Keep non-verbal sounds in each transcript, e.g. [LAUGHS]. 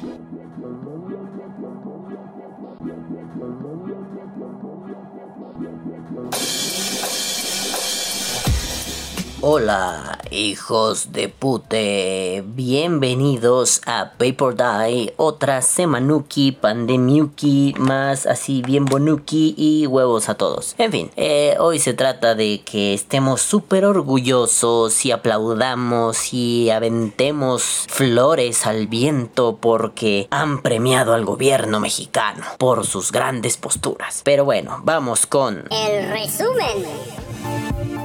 Thank you. Hola, hijos de pute. Bienvenidos a Paper Die, otra semanuki, pandemiuki, más así bien bonuki y huevos a todos. En fin, eh, hoy se trata de que estemos súper orgullosos y aplaudamos y aventemos flores al viento porque han premiado al gobierno mexicano por sus grandes posturas. Pero bueno, vamos con... El resumen.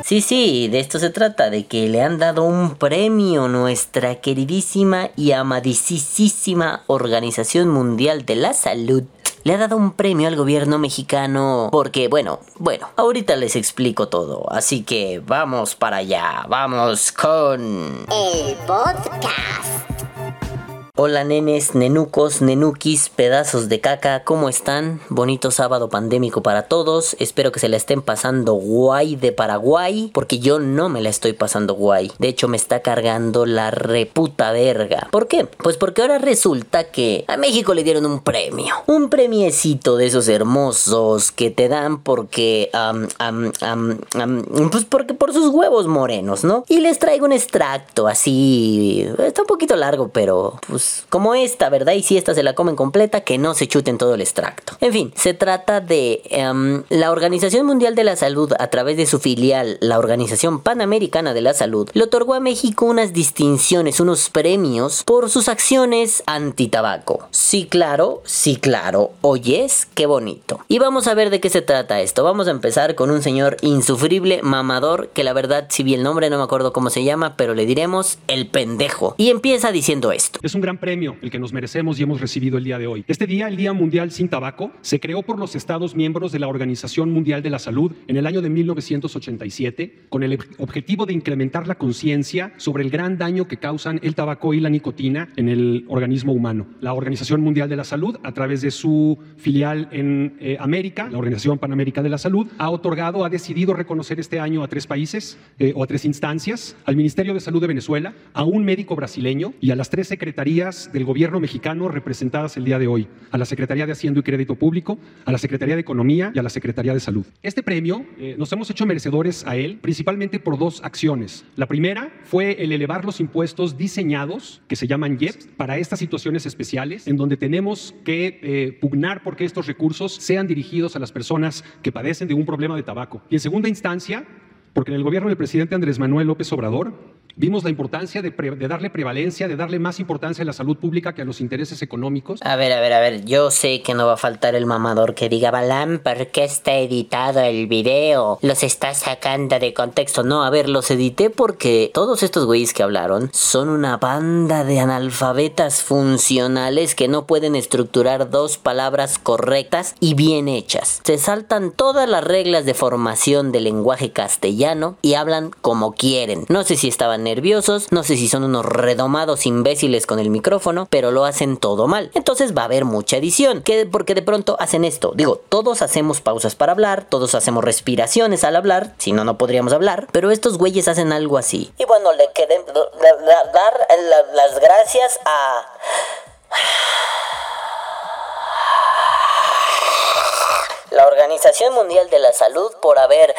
Sí, sí, de esto se trata, de que le han dado un premio nuestra queridísima y amadísima Organización Mundial de la Salud. Le ha dado un premio al gobierno mexicano porque, bueno, bueno, ahorita les explico todo, así que vamos para allá, vamos con... El podcast. Hola nenes, nenucos, nenukis, pedazos de caca, ¿cómo están? Bonito sábado pandémico para todos. Espero que se la estén pasando guay de Paraguay, porque yo no me la estoy pasando guay. De hecho, me está cargando la reputa verga. ¿Por qué? Pues porque ahora resulta que a México le dieron un premio. Un premiecito de esos hermosos que te dan porque... pues porque por sus huevos morenos, ¿no? Y les traigo un extracto así... Está un poquito largo, pero... Pues como esta, ¿verdad? Y si esta se la comen completa, que no se chuten todo el extracto. En fin, se trata de em, la Organización Mundial de la Salud, a través de su filial, la Organización Panamericana de la Salud, le otorgó a México unas distinciones, unos premios por sus acciones anti-tabaco. Sí, claro, sí, claro. Oyes, qué bonito. Y vamos a ver de qué se trata esto. Vamos a empezar con un señor insufrible, mamador, que la verdad, si vi el nombre, no me acuerdo cómo se llama, pero le diremos el pendejo. Y empieza diciendo esto. Es un gran premio el que nos merecemos y hemos recibido el día de hoy. Este día, el Día Mundial sin Tabaco, se creó por los Estados miembros de la Organización Mundial de la Salud en el año de 1987 con el objetivo de incrementar la conciencia sobre el gran daño que causan el tabaco y la nicotina en el organismo humano. La Organización Mundial de la Salud, a través de su filial en eh, América, la Organización Panamérica de la Salud, ha otorgado, ha decidido reconocer este año a tres países eh, o a tres instancias, al Ministerio de Salud de Venezuela, a un médico brasileño y a las tres secretarías del gobierno mexicano representadas el día de hoy, a la Secretaría de Hacienda y Crédito Público, a la Secretaría de Economía y a la Secretaría de Salud. Este premio eh, nos hemos hecho merecedores a él principalmente por dos acciones. La primera fue el elevar los impuestos diseñados, que se llaman IEP, para estas situaciones especiales, en donde tenemos que eh, pugnar porque estos recursos sean dirigidos a las personas que padecen de un problema de tabaco. Y en segunda instancia, porque en el gobierno del presidente Andrés Manuel López Obrador Vimos la importancia de, darle prevalencia, de darle más importancia a la salud pública que a los intereses económicos. A ver, a ver, a ver, yo sé que no va a faltar el mamador que diga, Balam, ¿por qué está editado el video? Los está sacando de contexto. No, a ver, los edité porque todos estos güeyes que hablaron son una banda de analfabetas funcionales que no pueden estructurar dos palabras correctas y bien hechas. Se saltan todas las reglas de formación del lenguaje castellano y hablan como quieren. No sé si estaban nerviosos, no sé si son unos redomados imbéciles con el micrófono, pero lo hacen todo mal. Entonces va a haber mucha edición, que porque de pronto hacen esto. Digo, todos hacemos pausas para hablar, todos hacemos respiraciones al hablar, si no no podríamos hablar, pero estos güeyes hacen algo así. Y bueno, le queden dar las gracias a la Organización Mundial de la Salud por haber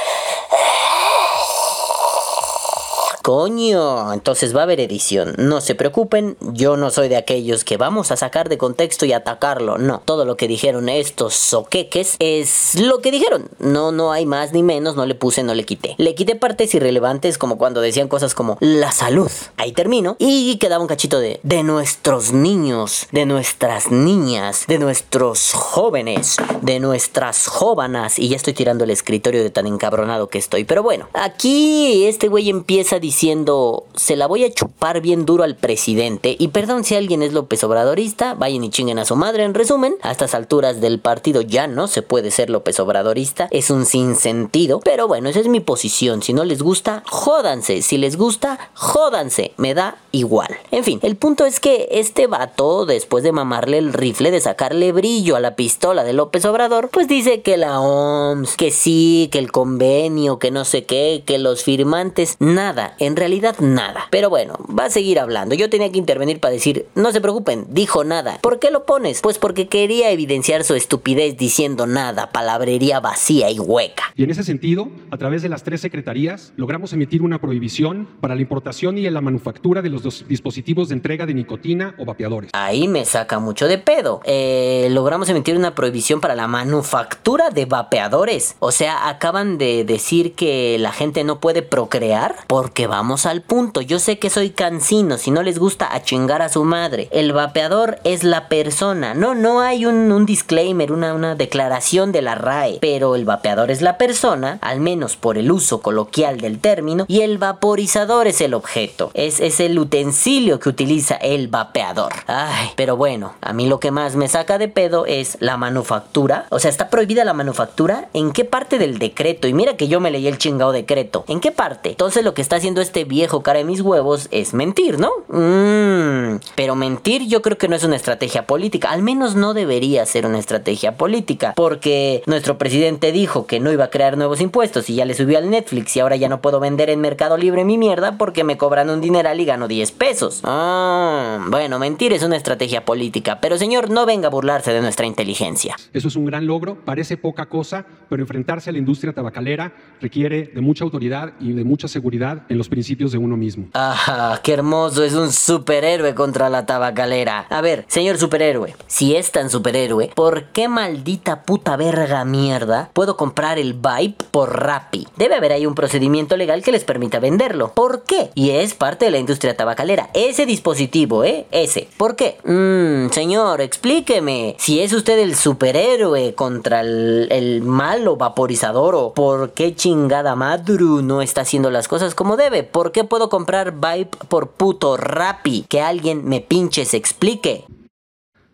Coño, entonces va a haber edición. No se preocupen, yo no soy de aquellos que vamos a sacar de contexto y atacarlo. No, todo lo que dijeron estos soqueques es lo que dijeron. No, no hay más ni menos, no le puse, no le quité. Le quité partes irrelevantes como cuando decían cosas como la salud. Ahí termino. Y quedaba un cachito de de nuestros niños, de nuestras niñas, de nuestros jóvenes, de nuestras jóvenes. Y ya estoy tirando el escritorio de tan encabronado que estoy. Pero bueno, aquí este güey empieza diciendo diciendo, se la voy a chupar bien duro al presidente. Y perdón si alguien es López Obradorista, vayan y chinguen a su madre. En resumen, a estas alturas del partido ya no se puede ser López Obradorista. Es un sinsentido. Pero bueno, esa es mi posición. Si no les gusta, jódanse. Si les gusta, jódanse. Me da igual. En fin, el punto es que este vato, después de mamarle el rifle, de sacarle brillo a la pistola de López Obrador, pues dice que la OMS, que sí, que el convenio, que no sé qué, que los firmantes, nada En realidad nada. Pero bueno, va a seguir hablando. Yo tenía que intervenir para decir, no se preocupen, dijo nada. ¿Por qué lo pones? Pues porque quería evidenciar su estupidez diciendo nada, palabrería vacía y hueca. Y en ese sentido, a través de las tres secretarías, logramos emitir una prohibición para la importación y la manufactura de los dos dispositivos de entrega de nicotina o vapeadores. Ahí me saca mucho de pedo. Eh, logramos emitir una prohibición para la manufactura de vapeadores. O sea, acaban de decir que la gente no puede procrear porque vamos al punto. Yo sé que soy cansino, si no les gusta a chingar a su madre. El vapeador es la persona. No, no hay un, disclaimer, una, una declaración de la RAE. Pero el vapeador es la persona, al menos por el uso coloquial del término, y el vaporizador es el objeto. Es, es el utensilio que utiliza el vapeador. Ay, pero bueno, a mí lo que más me saca de pedo es la manufactura. O sea, está prohibida la manufactura. ¿En qué parte del decreto? Y mira que yo me leí el chingado decreto. ¿En qué parte? Entonces lo que está haciendo este viejo cara de mis huevos es mentir, ¿no? Mmm. Pero mentir yo creo que no es una estrategia política. Al menos no debería ser una estrategia política. Porque nuestro presidente dijo que no iba a crear nuevos impuestos y ya le subió al Netflix y ahora ya no puedo vender en Mercado Libre mi mierda porque me cobran un dineral y gano 10 pesos. Ah, bueno, mentir es una estrategia política. Pero señor, no venga a burlarse de nuestra inteligencia. Eso es un gran logro, parece poca cosa, pero enfrentarse a la industria tabacalera requiere de mucha autoridad y de mucha seguridad en los principios de uno mismo. Ah, qué hermoso, es un superhéroe contra la tabacalera. A ver, señor superhéroe, si es tan superhéroe, ¿por qué maldita puta verga mierda puedo comprar el Vibe por Rappi? Debe haber ahí un procedimiento legal que les permita venderlo. ¿Por qué? Y es parte de la industria tabacalera. Ese dispositivo, ¿eh? Ese. ¿Por qué? Mmm, señor, explíqueme. Si es usted el superhéroe contra el, el malo vaporizador o por qué chingada Madru no está haciendo las cosas como debe. ¿Por qué puedo comprar Vibe por puto Rappi? Que alguien me pinche se explique.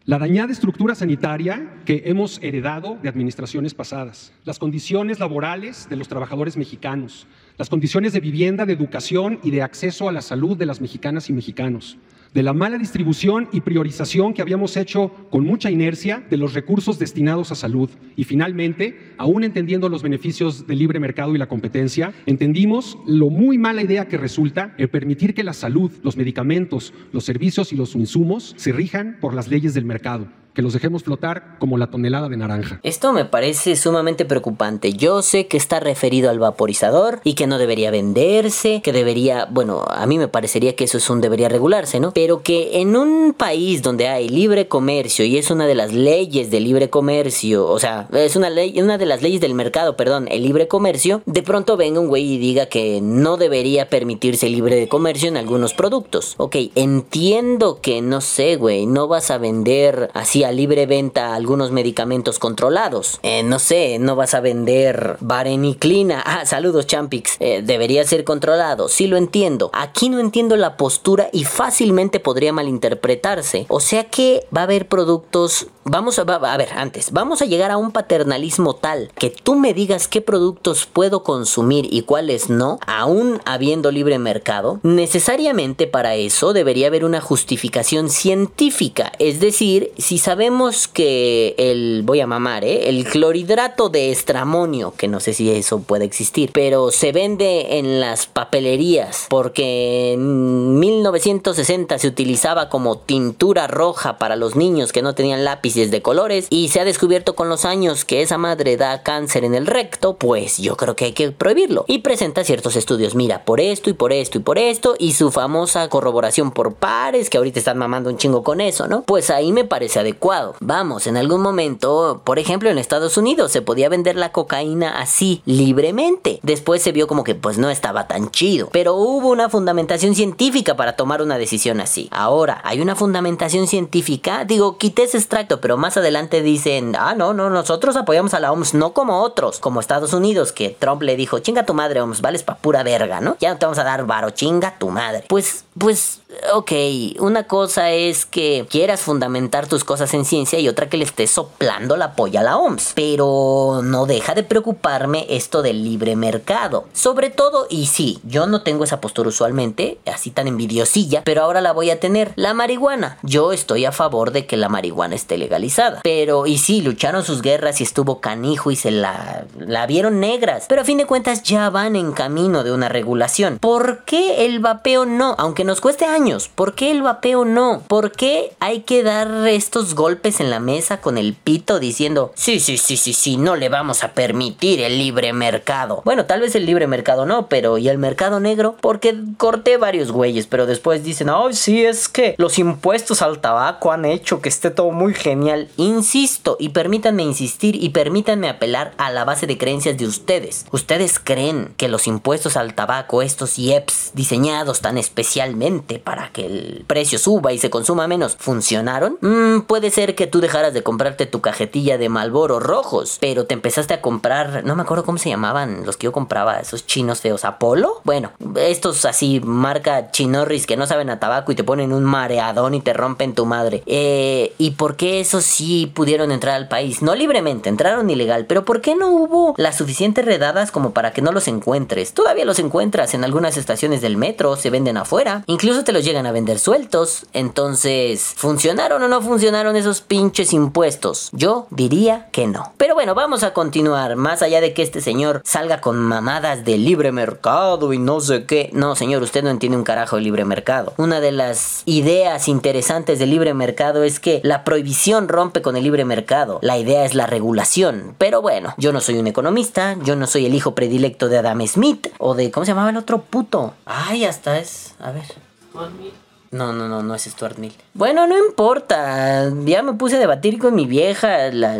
La dañada estructura sanitaria que hemos heredado de administraciones pasadas, las condiciones laborales de los trabajadores mexicanos, las condiciones de vivienda, de educación y de acceso a la salud de las mexicanas y mexicanos, de la mala distribución y priorización que habíamos hecho con mucha inercia de los recursos destinados a salud. Y finalmente, aún entendiendo los beneficios del libre mercado y la competencia, entendimos lo muy mala idea que resulta el permitir que la salud, los medicamentos, los servicios y los insumos se rijan por las leyes del mercado que los dejemos flotar como la tonelada de naranja. Esto me parece sumamente preocupante. Yo sé que está referido al vaporizador y que no debería venderse, que debería, bueno, a mí me parecería que eso es un debería regularse, ¿no? Pero que en un país donde hay libre comercio y es una de las leyes del libre comercio, o sea, es una ley, una de las leyes del mercado, perdón, el libre comercio, de pronto venga un güey y diga que no debería permitirse libre de comercio en algunos productos. Ok, entiendo que no sé, güey, no vas a vender así libre venta algunos medicamentos controlados. Eh, no sé, no vas a vender vareniclina. [LAUGHS] Ah, saludos, Champix. Eh, debería ser controlado. Sí lo entiendo. Aquí no entiendo la postura y fácilmente podría malinterpretarse. O sea que va a haber productos. Vamos a, ver, antes, vamos a llegar a un paternalismo tal que tú me digas qué productos puedo consumir y cuáles no, aún habiendo libre mercado. Necesariamente para eso debería haber una justificación científica. Es decir, si sabemos que el, voy a mamar, ¿eh? el clorhidrato de estramonio, que no sé si eso puede existir, pero se vende en las papelerías porque en 1960 se utilizaba como tintura roja para los niños que no tenían lápices de colores y se ha descubierto con los años que esa madre da cáncer en el recto, pues yo creo que hay que prohibirlo. Y presenta ciertos estudios, mira, por esto y por esto y por esto y su famosa corroboración por pares, que ahorita están mamando un chingo con eso, ¿no? Pues ahí me parece adecuado. Vamos, en algún momento, por ejemplo en Estados Unidos se podía vender la cocaína así, libremente. Después se vio como que pues no estaba tan chido, pero hubo una fundamentación científica para tomar una decisión así. Ahora, hay una fundamentación científica, digo, quité ese extracto, pero más adelante dicen, ah, no, no, nosotros apoyamos a la OMS, no como otros, como Estados Unidos, que Trump le dijo, chinga tu madre, OMS, vales pa' pura verga, ¿no? Ya no te vamos a dar varo, chinga tu madre. Pues, pues, ok, una cosa es que quieras fundamentar tus cosas en ciencia y otra que le estés soplando la polla a la OMS. Pero no deja de preocuparme esto del libre mercado. Sobre todo, y sí, yo no tengo esa postura usualmente, así tan envidiosilla, pero ahora la voy a tener. La marihuana. Yo estoy a favor de que la marihuana esté legalizada. Pero, y sí, lucharon sus guerras y estuvo canijo y se la, la vieron negras. Pero a fin de cuentas ya van en camino de una regulación. ¿Por qué el vapeo no? Aunque nos cueste años. ¿Por qué el vapeo no? ¿Por qué hay que dar estos golpes en la mesa con el pito diciendo, sí, sí, sí, sí, sí, no le vamos a permitir el libre mercado? Bueno, tal vez el libre mercado no, pero ¿y el mercado negro? Porque corté varios güeyes, pero después dicen, ay, sí, es que los impuestos al tabaco han hecho que esté todo muy genial. Insisto, y permítanme insistir y permítanme apelar a la base de creencias de ustedes. ¿Ustedes creen que los impuestos al tabaco, estos IEPs diseñados tan especialmente para que el precio suba y se consuma menos, funcionaron? Mm, puede ser que tú dejaras de comprarte tu cajetilla de Malboro rojos, pero te empezaste a comprar, no me acuerdo cómo se llamaban los que yo compraba, esos chinos feos, Apolo. Bueno, estos así, marca chinorris que no saben a tabaco y te ponen un mareadón y te rompen tu madre. Eh, ¿Y por qué esos sí pudieron entrar al país? No libremente, entraron ilegal, pero ¿por qué no hubo las suficientes redadas como para que no los encuentres? Todavía los encuentras en algunas estaciones del metro, se venden afuera, incluso te los llegan a vender sueltos. Entonces, ¿funcionaron o no funcionaron esos pinches impuestos? Yo diría que no. Pero bueno, vamos a continuar. Más allá de que este señor salga con mamadas de libre mercado y no sé qué. No, señor, usted no entiende un carajo de libre mercado. Una de las ideas interesantes del libre mercado es que la prohibición rompe con el libre mercado. La idea es la regulación. Pero bueno, yo no soy un economista, yo no soy el hijo predilecto de Adam Smith o de. ¿Cómo se llamaba el otro puto? Ay, hasta es. A ver. No, no, no, no es Stuart Mill. Bueno, no importa. Ya me puse a debatir con mi vieja. La,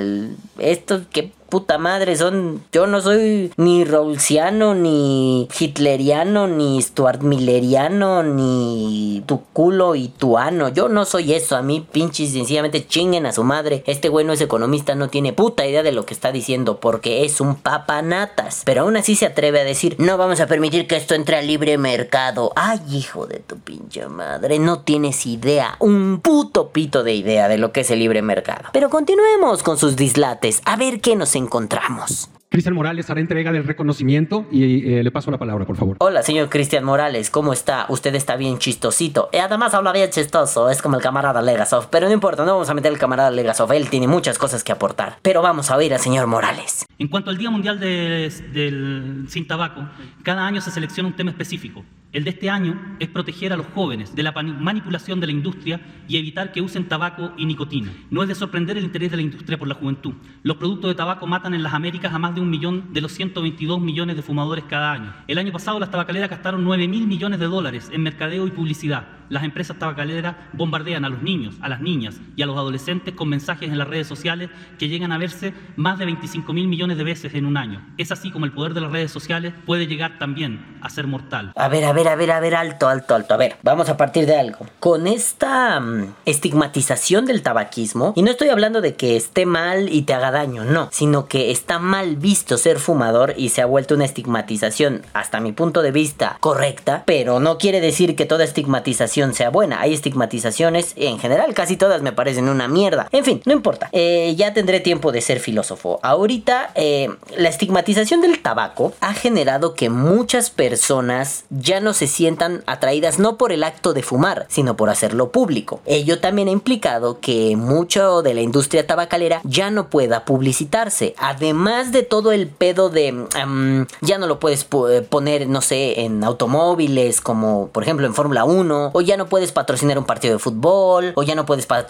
esto que puta madre son. Yo no soy ni Rawlsiano, ni hitleriano, ni Stuart Milleriano, ni tu culo y tu ano. Yo no soy eso. A mí, pinches, sencillamente chinguen a su madre. Este güey no es economista, no tiene puta idea de lo que está diciendo, porque es un papanatas. Pero aún así se atreve a decir: No vamos a permitir que esto entre al libre mercado. Ay, hijo de tu pinche madre, no tienes idea. Un puto pito de idea de lo que es el libre mercado. Pero continuemos con sus dislates. A ver qué nos encontramos. Cristian Morales hará entrega del reconocimiento y eh, le paso la palabra, por favor. Hola, señor Cristian Morales, ¿cómo está? Usted está bien chistosito. Y además habla bien chistoso, es como el camarada Legasov. Pero no importa, no vamos a meter al camarada Legasov, él tiene muchas cosas que aportar. Pero vamos a oír al señor Morales. En cuanto al Día Mundial de- del Sin Tabaco, cada año se selecciona un tema específico. El de este año es proteger a los jóvenes de la manipulación de la industria y evitar que usen tabaco y nicotina. No es de sorprender el interés de la industria por la juventud. Los productos de tabaco matan en las Américas a más de un millón de los 122 millones de fumadores cada año. El año pasado las tabacaleras gastaron 9 mil millones de dólares en mercadeo y publicidad. Las empresas tabacaleras bombardean a los niños, a las niñas y a los adolescentes con mensajes en las redes sociales que llegan a verse más de 25 mil millones de veces en un año. Es así como el poder de las redes sociales puede llegar también a ser mortal. A ver, a ver, a ver, a ver, alto, alto, alto. A ver, vamos a partir de algo. Con esta mm, estigmatización del tabaquismo, y no estoy hablando de que esté mal y te haga daño, no, sino que está mal visto ser fumador y se ha vuelto una estigmatización, hasta mi punto de vista, correcta, pero no quiere decir que toda estigmatización sea buena. Hay estigmatizaciones, en general, casi todas me parecen una mierda. En fin, no importa. Eh, ya tendré tiempo de ser filósofo. Ahorita, eh, la estigmatización del tabaco ha generado que muchas personas ya no se sientan atraídas no por el acto de fumar, sino por hacerlo público. Ello también ha implicado que mucho de la industria tabacalera ya no pueda publicitarse. Además de todo el pedo de mm, ya no lo puedes eh, poner, no sé, en automóviles, como por ejemplo en Fórmula 1, o no puedes patrocinar un partido de fútbol, o ya no puedes pa-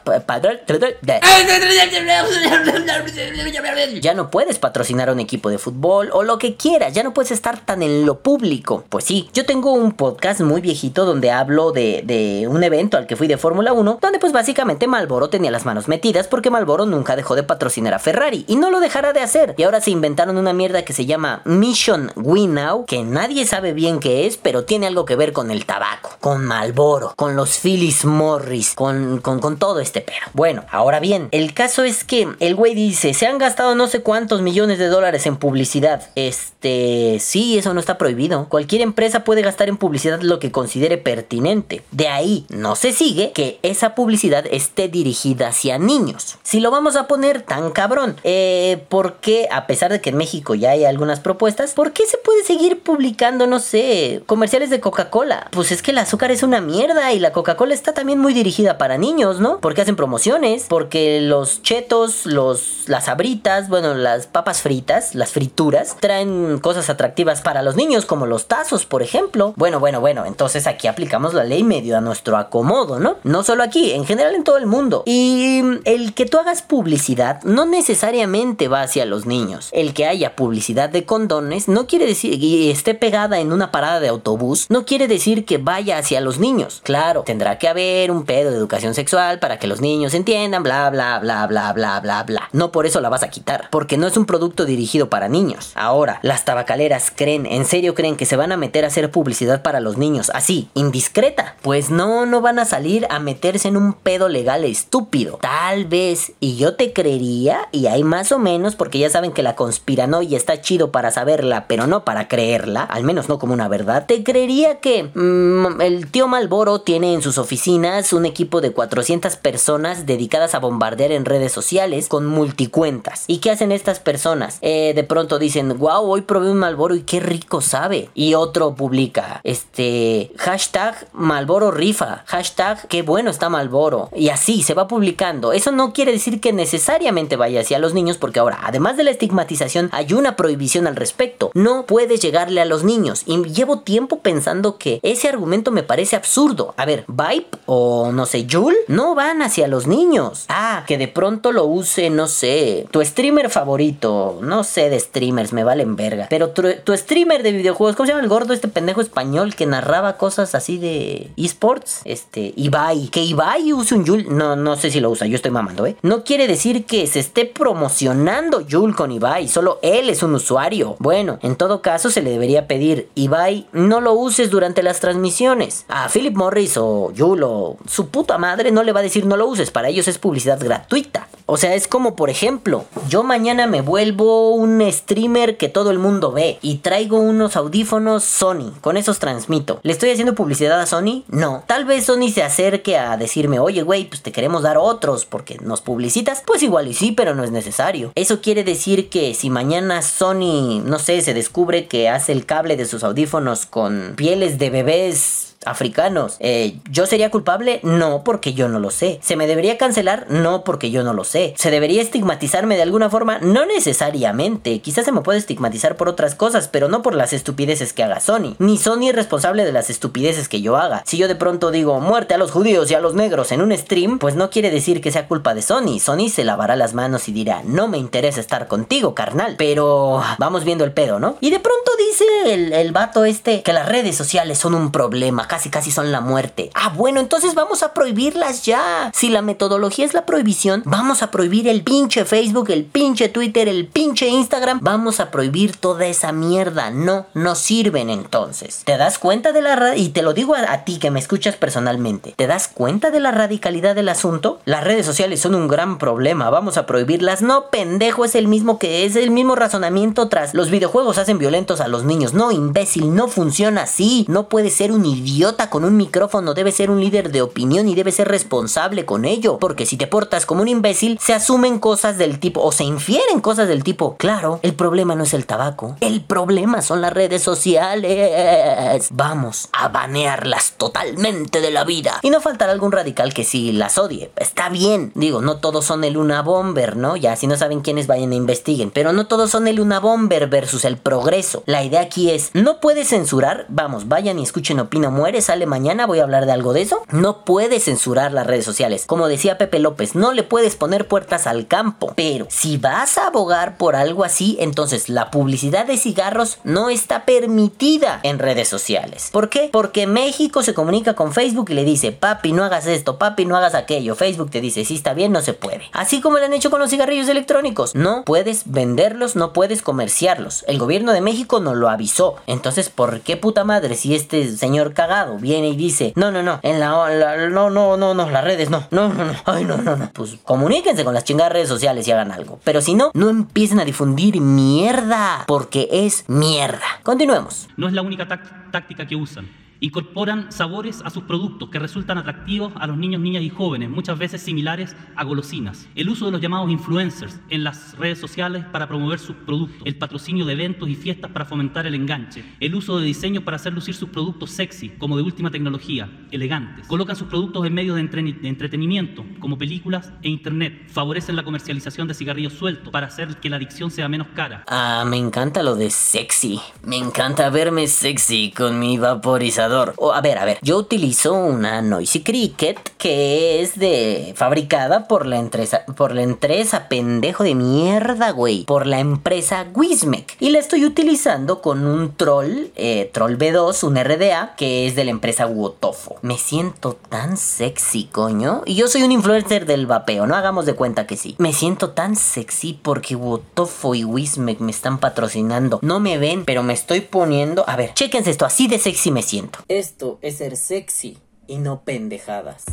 ya no puedes patrocinar un equipo de fútbol o lo que quieras, ya no puedes estar tan en lo público. Pues sí, yo tengo un podcast muy viejito donde hablo de, un evento al que fui de Fórmula 1, donde pues básicamente Malboro tenía las manos metidas porque Malboro nunca dejó de patrocinar a Ferrari y no lo dejará de hacer. Y ahora se inventaron una mierda que se llama Mission We Now, que nadie sabe bien qué es, pero tiene algo que ver con el tabaco, con Malboro. Con los Phyllis Morris, con, con, con todo este pedo. Bueno, ahora bien, el caso es que el güey dice, se han gastado no sé cuántos millones de dólares en publicidad. Este, sí, eso no está prohibido. Cualquier empresa puede gastar en publicidad lo que considere pertinente. De ahí no se sigue que esa publicidad esté dirigida hacia niños. Si lo vamos a poner tan cabrón, eh, ¿por qué, a pesar de que en México ya hay algunas propuestas, ¿por qué se puede seguir publicando, no sé, comerciales de Coca-Cola? Pues es que el azúcar es una mierda y la Coca-Cola está también muy dirigida para niños, ¿no? Porque hacen promociones, porque los chetos, los, las abritas, bueno, las papas fritas, las frituras, traen cosas atractivas para los niños, como los tazos, por ejemplo. Bueno, bueno, bueno, entonces aquí aplicamos la ley medio a nuestro acomodo, ¿no? No solo aquí, en general en todo el mundo. Y el que tú hagas publicidad no necesariamente va hacia los niños. El que haya publicidad de condones no quiere decir y esté pegada en una parada de autobús, no quiere decir que vaya hacia los niños. Claro, tendrá que haber un pedo de educación sexual para que los niños entiendan, bla, bla, bla, bla, bla, bla, bla. No por eso la vas a quitar, porque no es un producto dirigido para niños. Ahora, las tabacaleras creen, en serio creen que se van a meter a hacer publicidad para los niños, así, indiscreta. Pues no, no van a salir a meterse en un pedo legal estúpido. Tal vez, y yo te creería, y hay más o menos, porque ya saben que la conspiranoia está chido para saberla, pero no para creerla, al menos no como una verdad. Te creería que mm, el tío Malboro tiene en sus oficinas un equipo de 400 personas dedicadas a bombardear en redes sociales con multicuentas. ¿Y qué hacen estas personas? Eh, de pronto dicen, wow, hoy probé un Malboro y qué rico sabe. Y otro publica, este, hashtag Malboro rifa, hashtag qué bueno está Malboro. Y así se va publicando. Eso no quiere decir que necesariamente vaya hacia los niños, porque ahora, además de la estigmatización, hay una prohibición al respecto. No puedes llegarle a los niños. Y llevo tiempo pensando que ese argumento me parece absurdo. A ver, Vibe o no sé, Jul no van hacia los niños. Ah, que de pronto lo use, no sé, tu streamer favorito. No sé de streamers, me valen verga. Pero tu, streamer de videojuegos, ¿cómo se llama el gordo este pendejo español que narraba cosas así de esports? Este, Ibai. Que Ibai use un Jul, no, no sé si lo usa, yo estoy mamando, ¿eh? No quiere decir que se esté promocionando Jul con Ibai, solo él es un usuario. Bueno, en todo caso se le debería pedir, Ibai, no lo uses durante las transmisiones. A Philip Morris o Jul o su puta madre no le va a decir no lo uses, para ellos es publicidad gratuita. O sea, es como por ejemplo, yo mañana me vuelvo un streamer que todo el mundo ve y traigo unos audífonos Sony, con esos transmito. ¿Le estoy haciendo publicidad a Sony? No. Tal vez Sony se acerque a decirme, oye güey, pues te queremos dar otros porque nos publicitas. Pues igual y sí, pero no es necesario. Eso quiere decir que si mañana Sony, no sé, se descubre que hace el cable de sus audífonos con pieles de bebés africanos. Eh, ¿Yo sería culpable? No, porque yo no lo sé. ¿Se me debería cancelar? No, porque yo no lo sé. ¿Se debería estigmatizarme de alguna forma? No necesariamente. Quizás se me puede estigmatizar por otras cosas, pero no por las estupideces que haga Sony. Ni Sony es responsable de las estupideces que yo haga. Si yo de pronto digo muerte a los judíos y a los negros en un stream, pues no quiere decir que sea culpa de Sony. Sony se lavará las manos y dirá, no me interesa estar contigo, carnal. Pero vamos viendo el pedo, ¿no? Y de pronto dice el, el vato este que las redes sociales son un problema casi casi son la muerte. Ah, bueno, entonces vamos a prohibirlas ya. Si la metodología es la prohibición, vamos a prohibir el pinche Facebook, el pinche Twitter, el pinche Instagram. Vamos a prohibir toda esa mierda. No, no sirven entonces. ¿Te das cuenta de la... Y te lo digo a, ti que me escuchas personalmente. ¿Te das cuenta de la radicalidad del asunto? Las redes sociales son un gran problema. Vamos a prohibirlas. No, pendejo, es el mismo que es el mismo razonamiento tras los videojuegos hacen violentos a los niños. No, imbécil, no funciona así. No puede ser un idiota con un micrófono debe ser un líder de opinión y debe ser responsable con ello. Porque si te portas como un imbécil, se asumen cosas del tipo o se infieren cosas del tipo, claro, el problema no es el tabaco, el problema son las redes sociales. Vamos a banearlas totalmente de la vida. Y no faltará algún radical que sí las odie. Está bien. Digo, no todos son el Luna Bomber, ¿no? Ya, si no saben quiénes, vayan e investiguen. Pero no todos son el Luna Bomber versus el progreso. La idea aquí es, no puedes censurar, vamos, vayan y escuchen Opina Sale mañana, voy a hablar de algo de eso. No puedes censurar las redes sociales. Como decía Pepe López, no le puedes poner puertas al campo. Pero si vas a abogar por algo así, entonces la publicidad de cigarros no está permitida en redes sociales. ¿Por qué? Porque México se comunica con Facebook y le dice, papi, no hagas esto, papi, no hagas aquello. Facebook te dice, si está bien, no se puede. Así como lo han hecho con los cigarrillos electrónicos. No puedes venderlos, no puedes comerciarlos. El gobierno de México no lo avisó. Entonces, ¿por qué puta madre si este señor cagado viene y dice, no, no, no, en la, no, no, no, no, las redes no, no, no, no, ay, no, no, no, pues comuníquense con las chingadas redes sociales y hagan algo. Pero si no, no empiecen a difundir mierda, porque es mierda. Continuemos. No es la única táct- táctica que usan. Incorporan sabores a sus productos que resultan atractivos a los niños, niñas y jóvenes, muchas veces similares a golosinas. El uso de los llamados influencers en las redes sociales para promover sus productos. El patrocinio de eventos y fiestas para fomentar el enganche. El uso de diseños para hacer lucir sus productos sexy, como de última tecnología, elegantes. Colocan sus productos en medios de, entre- de entretenimiento, como películas e internet. Favorecen la comercialización de cigarrillos sueltos para hacer que la adicción sea menos cara. Ah, me encanta lo de sexy. Me encanta verme sexy con mi vaporizador. O, a ver, a ver. Yo utilizo una Noisy Cricket que es de fabricada por la empresa por la empresa pendejo de mierda, güey, por la empresa Wismec y la estoy utilizando con un troll, eh, troll B2, un RDA que es de la empresa Wotofo. Me siento tan sexy, coño. Y yo soy un influencer del vapeo, no hagamos de cuenta que sí. Me siento tan sexy porque Wotofo y Wismec me están patrocinando. No me ven, pero me estoy poniendo. A ver, chéquense esto, así de sexy me siento. Esto es ser sexy y no pendejadas.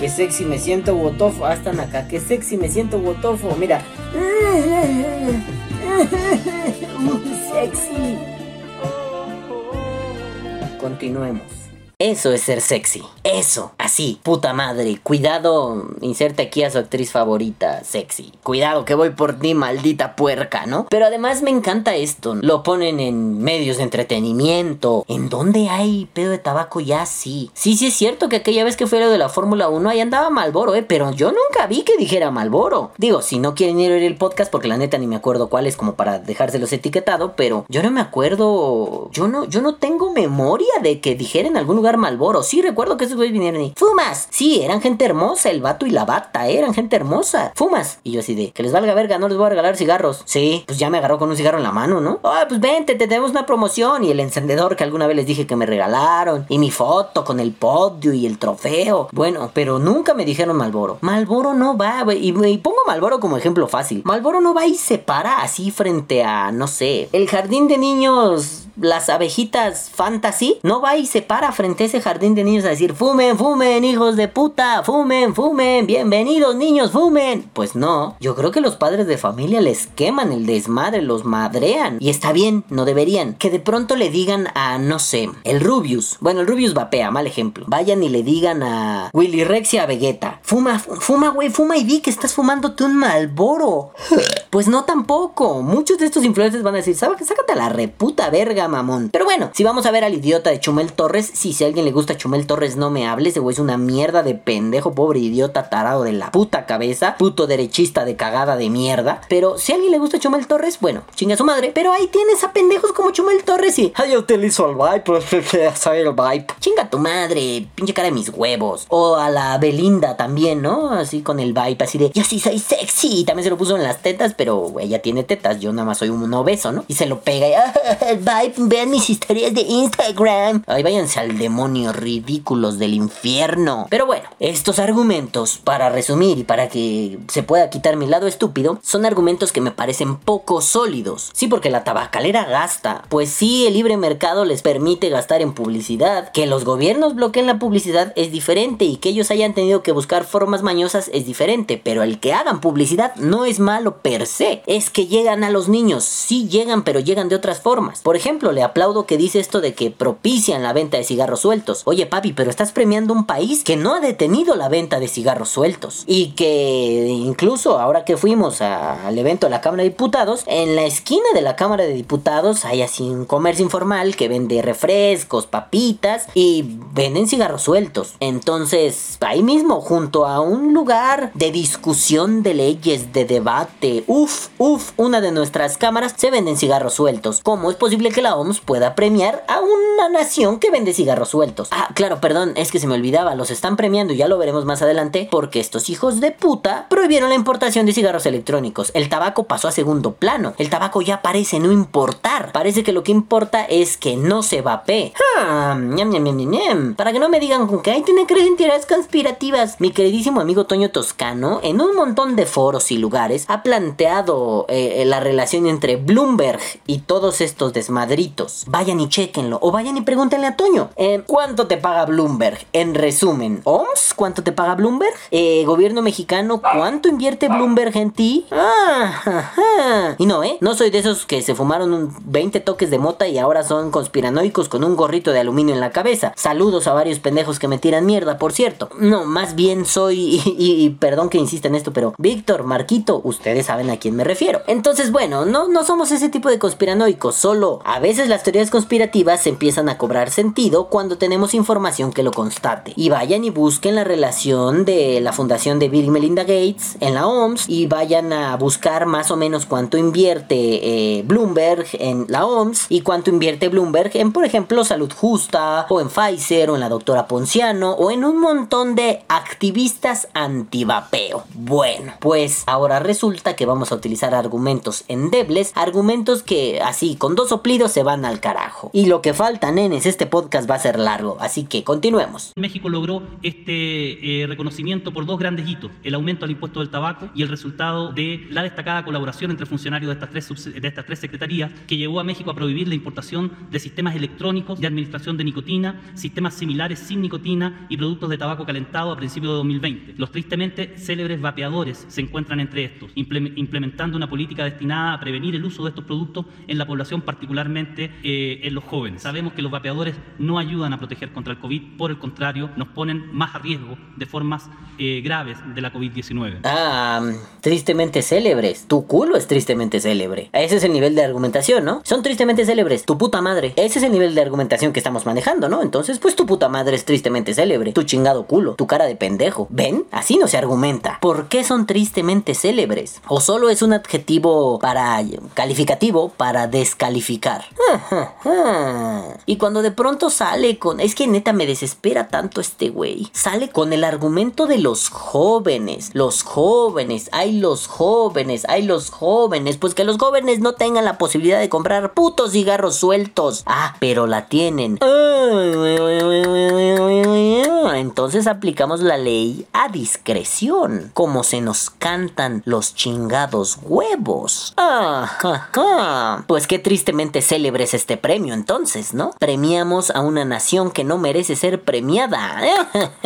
Qué sexy me siento Wotofo. Hasta acá. Qué sexy me siento Wotofo. Mira. sexy. Continuemos. Eso es ser sexy. Eso, así, puta madre. Cuidado, inserte aquí a su actriz favorita, sexy. Cuidado que voy por ti, maldita puerca, ¿no? Pero además me encanta esto. Lo ponen en medios de entretenimiento. ¿En dónde hay pedo de tabaco ya? Sí. Sí, sí es cierto que aquella vez que fue lo de la Fórmula 1 ahí andaba Malboro, ¿eh? Pero yo nunca vi que dijera Malboro. Digo, si no quieren ir a oír el podcast, porque la neta ni me acuerdo cuál es como para dejárselos etiquetado, pero yo no me acuerdo. Yo no, yo no tengo memoria de que dijera en algún lugar Malboro. Sí, recuerdo que esos güeyes vinieron y. ¡Fumas! Sí, eran gente hermosa, el vato y la bata, eran gente hermosa. ¡Fumas! Y yo así de, que les valga verga, no les voy a regalar cigarros. Sí, pues ya me agarró con un cigarro en la mano, ¿no? Ah, pues vente, te tenemos una promoción. Y el encendedor que alguna vez les dije que me regalaron. Y mi foto con el podio y el trofeo. Bueno, pero nunca me dijeron Malboro. Malboro no va, güey. Y, y pongo Malboro como ejemplo fácil. Malboro no va y se para así frente a, no sé, el jardín de niños las abejitas fantasy, no va y se para frente a ese jardín de niños a decir, fumen, fumen, hijos de puta, fumen, fumen, bienvenidos niños, fumen. Pues no, yo creo que los padres de familia les queman el desmadre, los madrean. Y está bien, no deberían. Que de pronto le digan a, no sé, el Rubius. Bueno, el Rubius vapea, mal ejemplo. Vayan y le digan a Willy Rex y a Vegeta, fuma, fu- fuma, güey, fuma y di que estás fumándote un malboro. Pues no tampoco. Muchos de estos influencers van a decir, "Sabe- sácate la reputa verga, mamón. Pero bueno, si vamos a ver al idiota de Chumel Torres, sí, si a alguien le gusta Chumel Torres, no me hable. Ese güey es una mierda de pendejo, pobre idiota tarado de la puta cabeza. Puto derechista de cagada de mierda. Pero si a alguien le gusta Chumel Torres, bueno, chinga su madre. Pero ahí tienes a pendejos como Chumel Torres y. [LAUGHS] Ay, yo utilizo [LAUGHS] el Vibe, soy el Vibe. Chinga tu madre, pinche cara de mis huevos. O a la Belinda también, ¿no? Así con el Vibe, así de yo sí soy sexy. También se lo puso en las tetas, pero ella tiene tetas. Yo nada más soy un obeso, ¿no? Y se lo pega y. "Ah, [LAUGHS] el Vibe, vean mis historias de Instagram. Ay, váyanse al demonio, ridículos del infierno. Pero bueno, estos argumentos, para resumir y para que se pueda quitar mi lado estúpido, son argumentos que me parecen poco sólidos. Sí, porque la tabacalera gasta. Pues sí, el libre mercado les permite gastar en publicidad. Que los gobiernos bloqueen la publicidad es diferente y que ellos hayan tenido que buscar formas mañosas es diferente. Pero el que hagan publicidad no es malo per se. Es que llegan a los niños. Sí llegan, pero llegan de otras formas. Por ejemplo, le aplaudo que dice esto de que propician la venta de cigarros sueltos. Oye, papi, pero estás premiando un país que no ha detenido la venta de cigarros sueltos. Y que incluso ahora que fuimos al evento de la Cámara de Diputados, en la esquina de la Cámara de Diputados hay así un comercio informal que vende refrescos, papitas y venden cigarros sueltos. Entonces, ahí mismo, junto a un lugar de discusión de leyes, de debate, uff, uff, una de nuestras cámaras se venden cigarros sueltos. ¿Cómo es posible que la pueda premiar a una nación que vende cigarros sueltos. Ah, claro, perdón, es que se me olvidaba, los están premiando y ya lo veremos más adelante porque estos hijos de puta prohibieron la importación de cigarros electrónicos. El tabaco pasó a segundo plano. El tabaco ya parece no importar. Parece que lo que importa es que no se. Ah, ñam, ñam, ñam. Para que no me digan con que ahí tiene creen teorías conspirativas. Mi queridísimo amigo Toño Toscano, en un montón de foros y lugares, ha planteado eh, la relación entre Bloomberg y todos estos Vayan y chequenlo. O vayan y pregúntenle a Toño. eh, ¿Cuánto te paga Bloomberg? En resumen, ¿OMS? ¿Cuánto te paga Bloomberg? Eh, gobierno mexicano, ¿cuánto invierte Bloomberg en ti? Ah. Y no, ¿eh? No soy de esos que se fumaron un 20 toques de mota y ahora son conspiranoicos con un gorrito de aluminio en la cabeza. Saludos a varios pendejos que me tiran mierda, por cierto. No, más bien soy, [LAUGHS] y perdón que insista en esto, pero Víctor, Marquito, ustedes saben a quién me refiero. Entonces, bueno, no, no somos ese tipo de conspiranoicos, solo a veces las teorías conspirativas empiezan a cobrar sentido cuando tenemos información que lo constate. Y vayan y busquen la relación de la fundación de Bill y Melinda Gates en la OMS y vayan a buscar más o menos cuánto invierte eh, Bloomberg en la OMS y cuánto invierte Bloomberg en, por ejemplo, Salud Justa o en Pfizer o en la doctora Ponciano o en un montón de activistas antivapeo. Bueno, pues ahora resulta que vamos a utilizar argumentos endebles, argumentos que así con dos soplidos se van al carajo. Y lo que falta, nenes, este podcast va a ser largo, así que continuemos. México logró este eh, reconocimiento por dos grandes hitos, el aumento al impuesto del tabaco y el resultado de la destacada colaboración entre funcionarios de estas tres, de estas tres secretarías que llevó a México a prohibir la importación de sistemas electrónicos de administración de nicotina, sistemas similares sin nicotina y productos de tabaco calentado a principios de 2020. Los tristemente célebres vapeadores se encuentran entre estos, implem- implementando una política destinada a prevenir el uso de estos productos en la población, particularmente eh, en los jóvenes. Sabemos que los vapeadores no ayudan a proteger contra el COVID, por el contrario, nos ponen más a riesgo de formas eh, graves de la COVID-19. Ah, tristemente célebres. Tu culo es tristemente célebre. Ese es el nivel de argumentación, ¿no? Son tristemente célebres. Tu puta madre. Ese es el nivel de argumentación que estamos manejando, ¿no? Entonces, pues tu puta madre es tristemente célebre. Tu chingado culo. Tu cara de pendejo. ¿Ven? Así no se argumenta. ¿Por qué son tristemente célebres? ¿O solo es un adjetivo para calificativo para descalificar? [LAUGHS] Y cuando de pronto sale con... Es que neta me desespera tanto este güey. Sale con el argumento de los jóvenes. Los jóvenes. Hay los jóvenes. Hay los jóvenes. Pues que los jóvenes no tengan la posibilidad de comprar putos cigarros sueltos. Ah, pero la tienen. Entonces aplicamos la ley a discreción. Como se nos cantan los chingados huevos. Ah. Pues qué tristemente célebre es este premio entonces, ¿no? Premiamos a una nación que no merece ser premiada. [LAUGHS]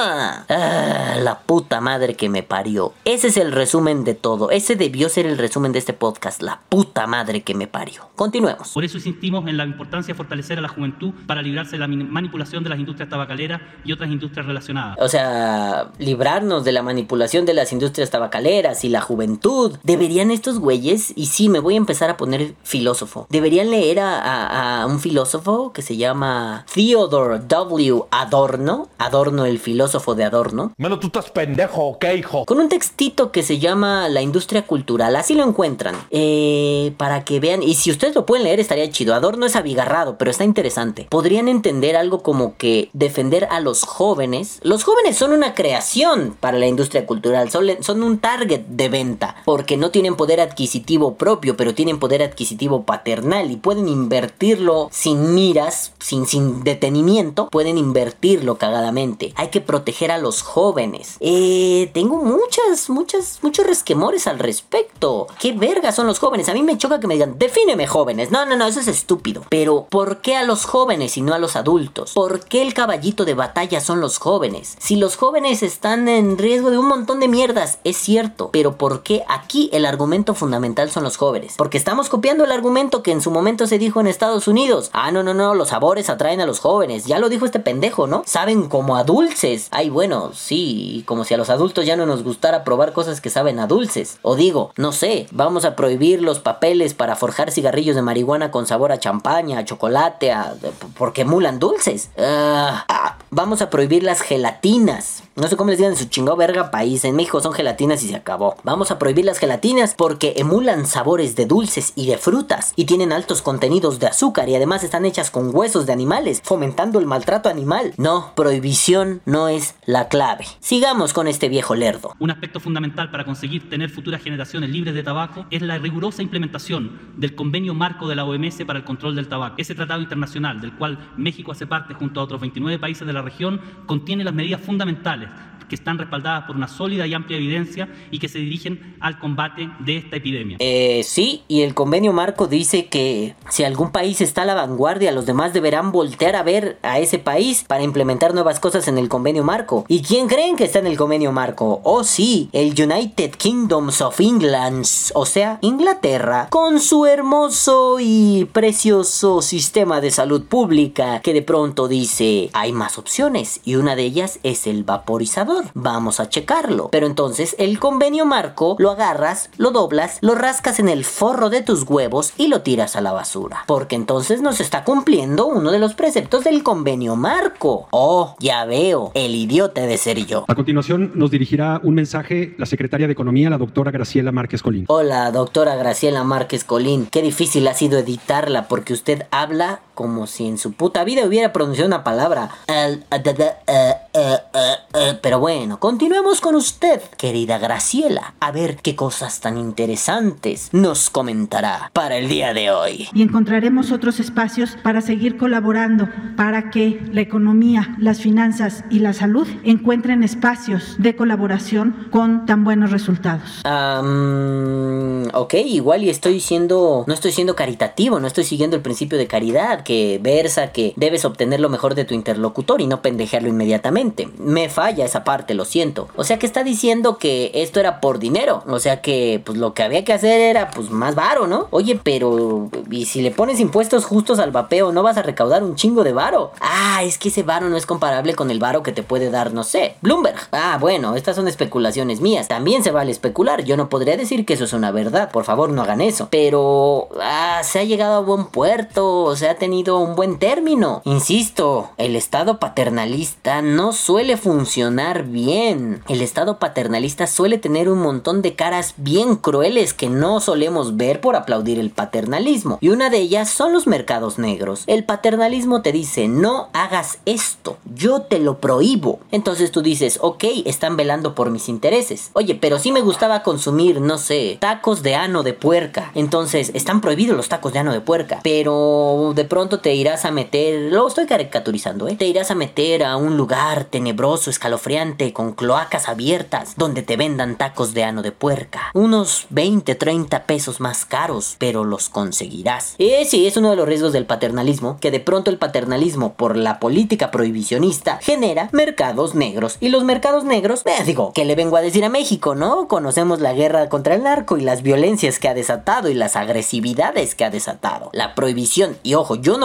Ah, la puta madre que me parió. Ese es el resumen de todo. Ese debió ser el resumen de este podcast. La puta madre que me parió. Continuemos. Por eso insistimos en la importancia de fortalecer a la juventud para librarse de la mani- manipulación de las industrias tabacaleras y otras industrias relacionadas. O sea, librarnos de la manipulación de las industrias tabacaleras y la juventud. Deberían estos güeyes, y sí, me voy a empezar a poner filósofo. Deberían leer a, a- a un filósofo que se llama Theodore W. Adorno. Adorno, el filósofo de Adorno. Menos tú estás pendejo, ¿ok, hijo? Con un textito que se llama La industria cultural, así lo encuentran. Eh, para que vean, y si ustedes lo pueden leer estaría chido. Adorno es abigarrado, pero está interesante. Podrían entender algo como que defender a los jóvenes. Los jóvenes son una creación para la industria cultural, son, son un target de venta, porque no tienen poder adquisitivo propio, pero tienen poder adquisitivo paternal y pueden invertirlo sin miras, sin, sin detenimiento, pueden invertirlo cagadamente. Hay que proteger a los jóvenes. Eh, tengo muchas, muchas, muchos resquemores al respecto. ¿Qué verga son los jóvenes? A mí me choca que me digan, defíneme jóvenes. No, no, no, eso es estúpido. Pero, ¿por qué a los jóvenes y no a los adultos? ¿Por qué el caballito de batalla son los jóvenes? Si los jóvenes están en riesgo de un montón de mierdas, es cierto. Pero, ¿por qué aquí el argumento fundamental son los jóvenes? Porque estamos copiando el argumento que en su momento se dijo en Estados Unidos. Ah, no, no, no, los sabores atraen a los jóvenes. Ya lo dijo este pendejo, ¿no? Saben como a dulces. Ay, bueno, sí, como si a los adultos ya no nos gustara probar cosas que saben a dulces. O digo, no sé, vamos a prohibir los papeles para forjar cigarrillos de marihuana con sabor a champaña, a chocolate, a, porque emulan dulces. Ah, ah, vamos a prohibir las gelatinas. No sé cómo les digan en su chingado verga país. En México son gelatinas y se acabó. Vamos a prohibir las gelatinas porque emulan sabores de dulces y de frutas y tienen altos contenidos de azúcar y además están hechas con huesos de animales, fomentando el maltrato animal. No, prohibición no es la clave. Sigamos con este viejo lerdo. Un aspecto fundamental para conseguir tener futuras generaciones libres de tabaco es la rigurosa implementación del convenio marco de la OMS para el control del tabaco. Ese tratado internacional, del cual México hace parte junto a otros 29 países de la región, contiene las medidas fundamentales life que están respaldadas por una sólida y amplia evidencia y que se dirigen al combate de esta epidemia. Eh, sí, y el convenio marco dice que si algún país está a la vanguardia, los demás deberán voltear a ver a ese país para implementar nuevas cosas en el convenio marco. ¿Y quién creen que está en el convenio marco? Oh sí, el United Kingdoms of England, o sea, Inglaterra, con su hermoso y precioso sistema de salud pública que de pronto dice hay más opciones y una de ellas es el vaporizador. Vamos a checarlo. Pero entonces el convenio marco lo agarras, lo doblas, lo rascas en el forro de tus huevos y lo tiras a la basura. Porque entonces nos está cumpliendo uno de los preceptos del convenio marco. Oh, ya veo, el idiota de ser yo. A continuación nos dirigirá un mensaje la secretaria de Economía, la doctora Graciela Márquez Colín. Hola, doctora Graciela Márquez Colín. Qué difícil ha sido editarla porque usted habla como si en su puta vida hubiera pronunciado una palabra. Eh, eh, eh, Pero bueno, continuemos con usted, querida Graciela. A ver qué cosas tan interesantes nos comentará para el día de hoy. y encontraremos otros espacios para seguir colaborando para que la economía, las finanzas y la salud encuentren espacios de colaboración con tan buenos resultados. Am, ok, igual y estoy siendo, no estoy siendo caritativo, no estoy siguiendo el principio de caridad que versa que debes obtener lo mejor de tu interlocutor y no pendejearlo inmediatamente. Me falla esa parte, lo siento. O sea que está diciendo que esto era por dinero, o sea que pues lo que había que hacer era pues más varo, ¿no? Oye, pero y si le pones impuestos justos al vapeo, no vas a recaudar un chingo de varo. Ah, es que ese varo no es comparable con el varo que te puede dar, no sé, Bloomberg. Ah, bueno, estas son especulaciones mías. También se vale especular. Yo no podría decir que eso es una verdad. Por favor, no hagan eso. Pero ah, se ha llegado a buen puerto. Se ha tenido un buen término. Insisto, el Estado paternalista no suele funcionar bien. El Estado paternalista suele tener un montón de caras bien crueles que no solemos ver por aplaudir el paternalismo. Y una de ellas son los mercados negros. El paternalismo te dice, no hagas esto. Yo te lo prohíbo. Entonces tú dices, ok, están velando por mis intereses. Oye, pero sí me gustaba consumir, no sé, tacos de ano de puerca. Entonces, están prohibidos los tacos de ano de puerca. Pero de pronto te irás a meter, lo estoy caricaturizando, ¿eh? Te irás a meter a un lugar tenebroso, escalofriante, con cloacas abiertas, donde te vendan tacos de ano de puerca. Unos 20, 30 pesos más caros, pero los conseguirás. Eh, sí, es uno de los riesgos del paternalismo, que de pronto el paternalismo, por la política prohibicionista, genera mercados negros. Y los mercados negros, eh, digo, ¿qué le vengo a decir a México, no? Conocemos la guerra contra el narco y las violencias que ha desatado y las agresividades que ha desatado. La prohibición, y ojo, yo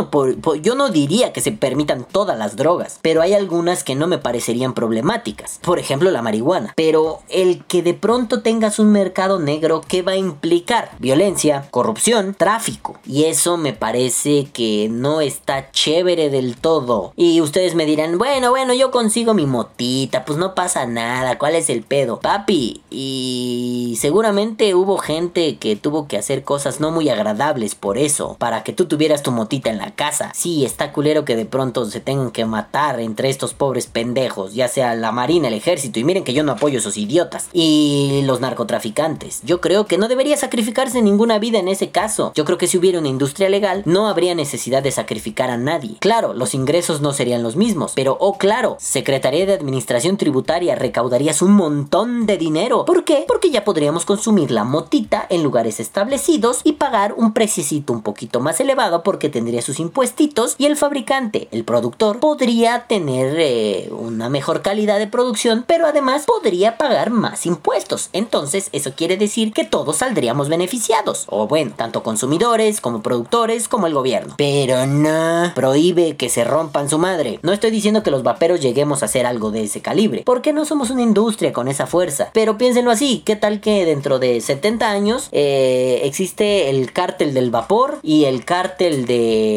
yo no diría que se permitan todas las drogas, pero hay algunas que no me parecerían problemáticas. Por ejemplo, la marihuana. Pero el que de pronto tengas un mercado negro, ¿qué va a implicar? Violencia, corrupción, tráfico. Y eso me parece que no está chévere del todo. Y ustedes me dirán, bueno, bueno, yo consigo mi motita, pues no pasa nada, ¿cuál es el pedo? Papi, y seguramente hubo gente que tuvo que hacer cosas no muy agradables por eso, para que tú tuvieras tu motita en casa. Sí, está culero que de pronto se tengan que matar entre estos pobres pendejos, ya sea la marina, el ejército, y miren que yo no apoyo esos idiotas, y los narcotraficantes. Yo creo que no debería sacrificarse ninguna vida en ese caso. Yo creo que si hubiera una industria legal, no habría necesidad de sacrificar a nadie. Claro, los ingresos no serían los mismos, pero oh claro, Secretaría de Administración Tributaria recaudarías un montón de dinero. ¿Por qué? Porque ya podríamos consumir la motita en lugares establecidos y pagar un preciosito un poquito más elevado porque tendría sus impuestitos y el fabricante, el productor, podría tener eh, una mejor calidad de producción, pero además podría pagar más impuestos. Entonces, eso quiere decir que todos saldríamos beneficiados. O bueno, tanto consumidores como productores como el gobierno. Pero no, prohíbe que se rompan su madre. No estoy diciendo que los vaperos lleguemos a hacer algo de ese calibre, porque no somos una industria con esa fuerza. Pero piénsenlo así, ¿qué tal que dentro de 70 años eh, existe el cártel del vapor y el cártel de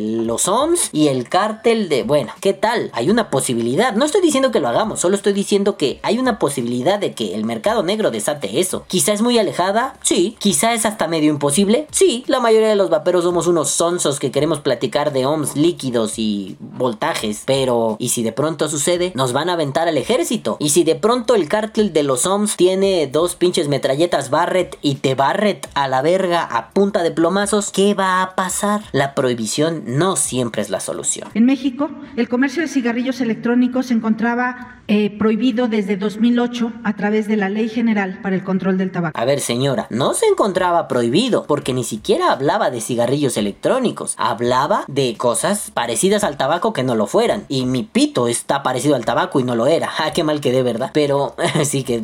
los OMS y el cártel de... Bueno, ¿qué tal? Hay una posibilidad. No estoy diciendo que lo hagamos, solo estoy diciendo que hay una posibilidad de que el mercado negro desate eso. Quizá es muy alejada, sí. Quizá es hasta medio imposible, sí. La mayoría de los vaperos somos unos sonsos que queremos platicar de ohms líquidos y voltajes. Pero, ¿y si de pronto sucede? Nos van a aventar al ejército. ¿Y si de pronto el cártel de los ohms tiene dos pinches metralletas Barrett y te Barrett a la verga a punta de plomazos? ¿Qué va a pasar? La prohibición no siempre es la solución. En México, el comercio de cigarrillos electrónicos se encontraba eh, prohibido desde 2008 a través de la Ley General para el Control del Tabaco. A ver, señora, no se encontraba prohibido porque ni siquiera hablaba de cigarrillos electrónicos. Hablaba de cosas parecidas al tabaco que no lo fueran. Y mi pito está parecido al tabaco y no lo era. [LAUGHS] Ah, qué mal quedé, ¿verdad? Pero, [LAUGHS] sí que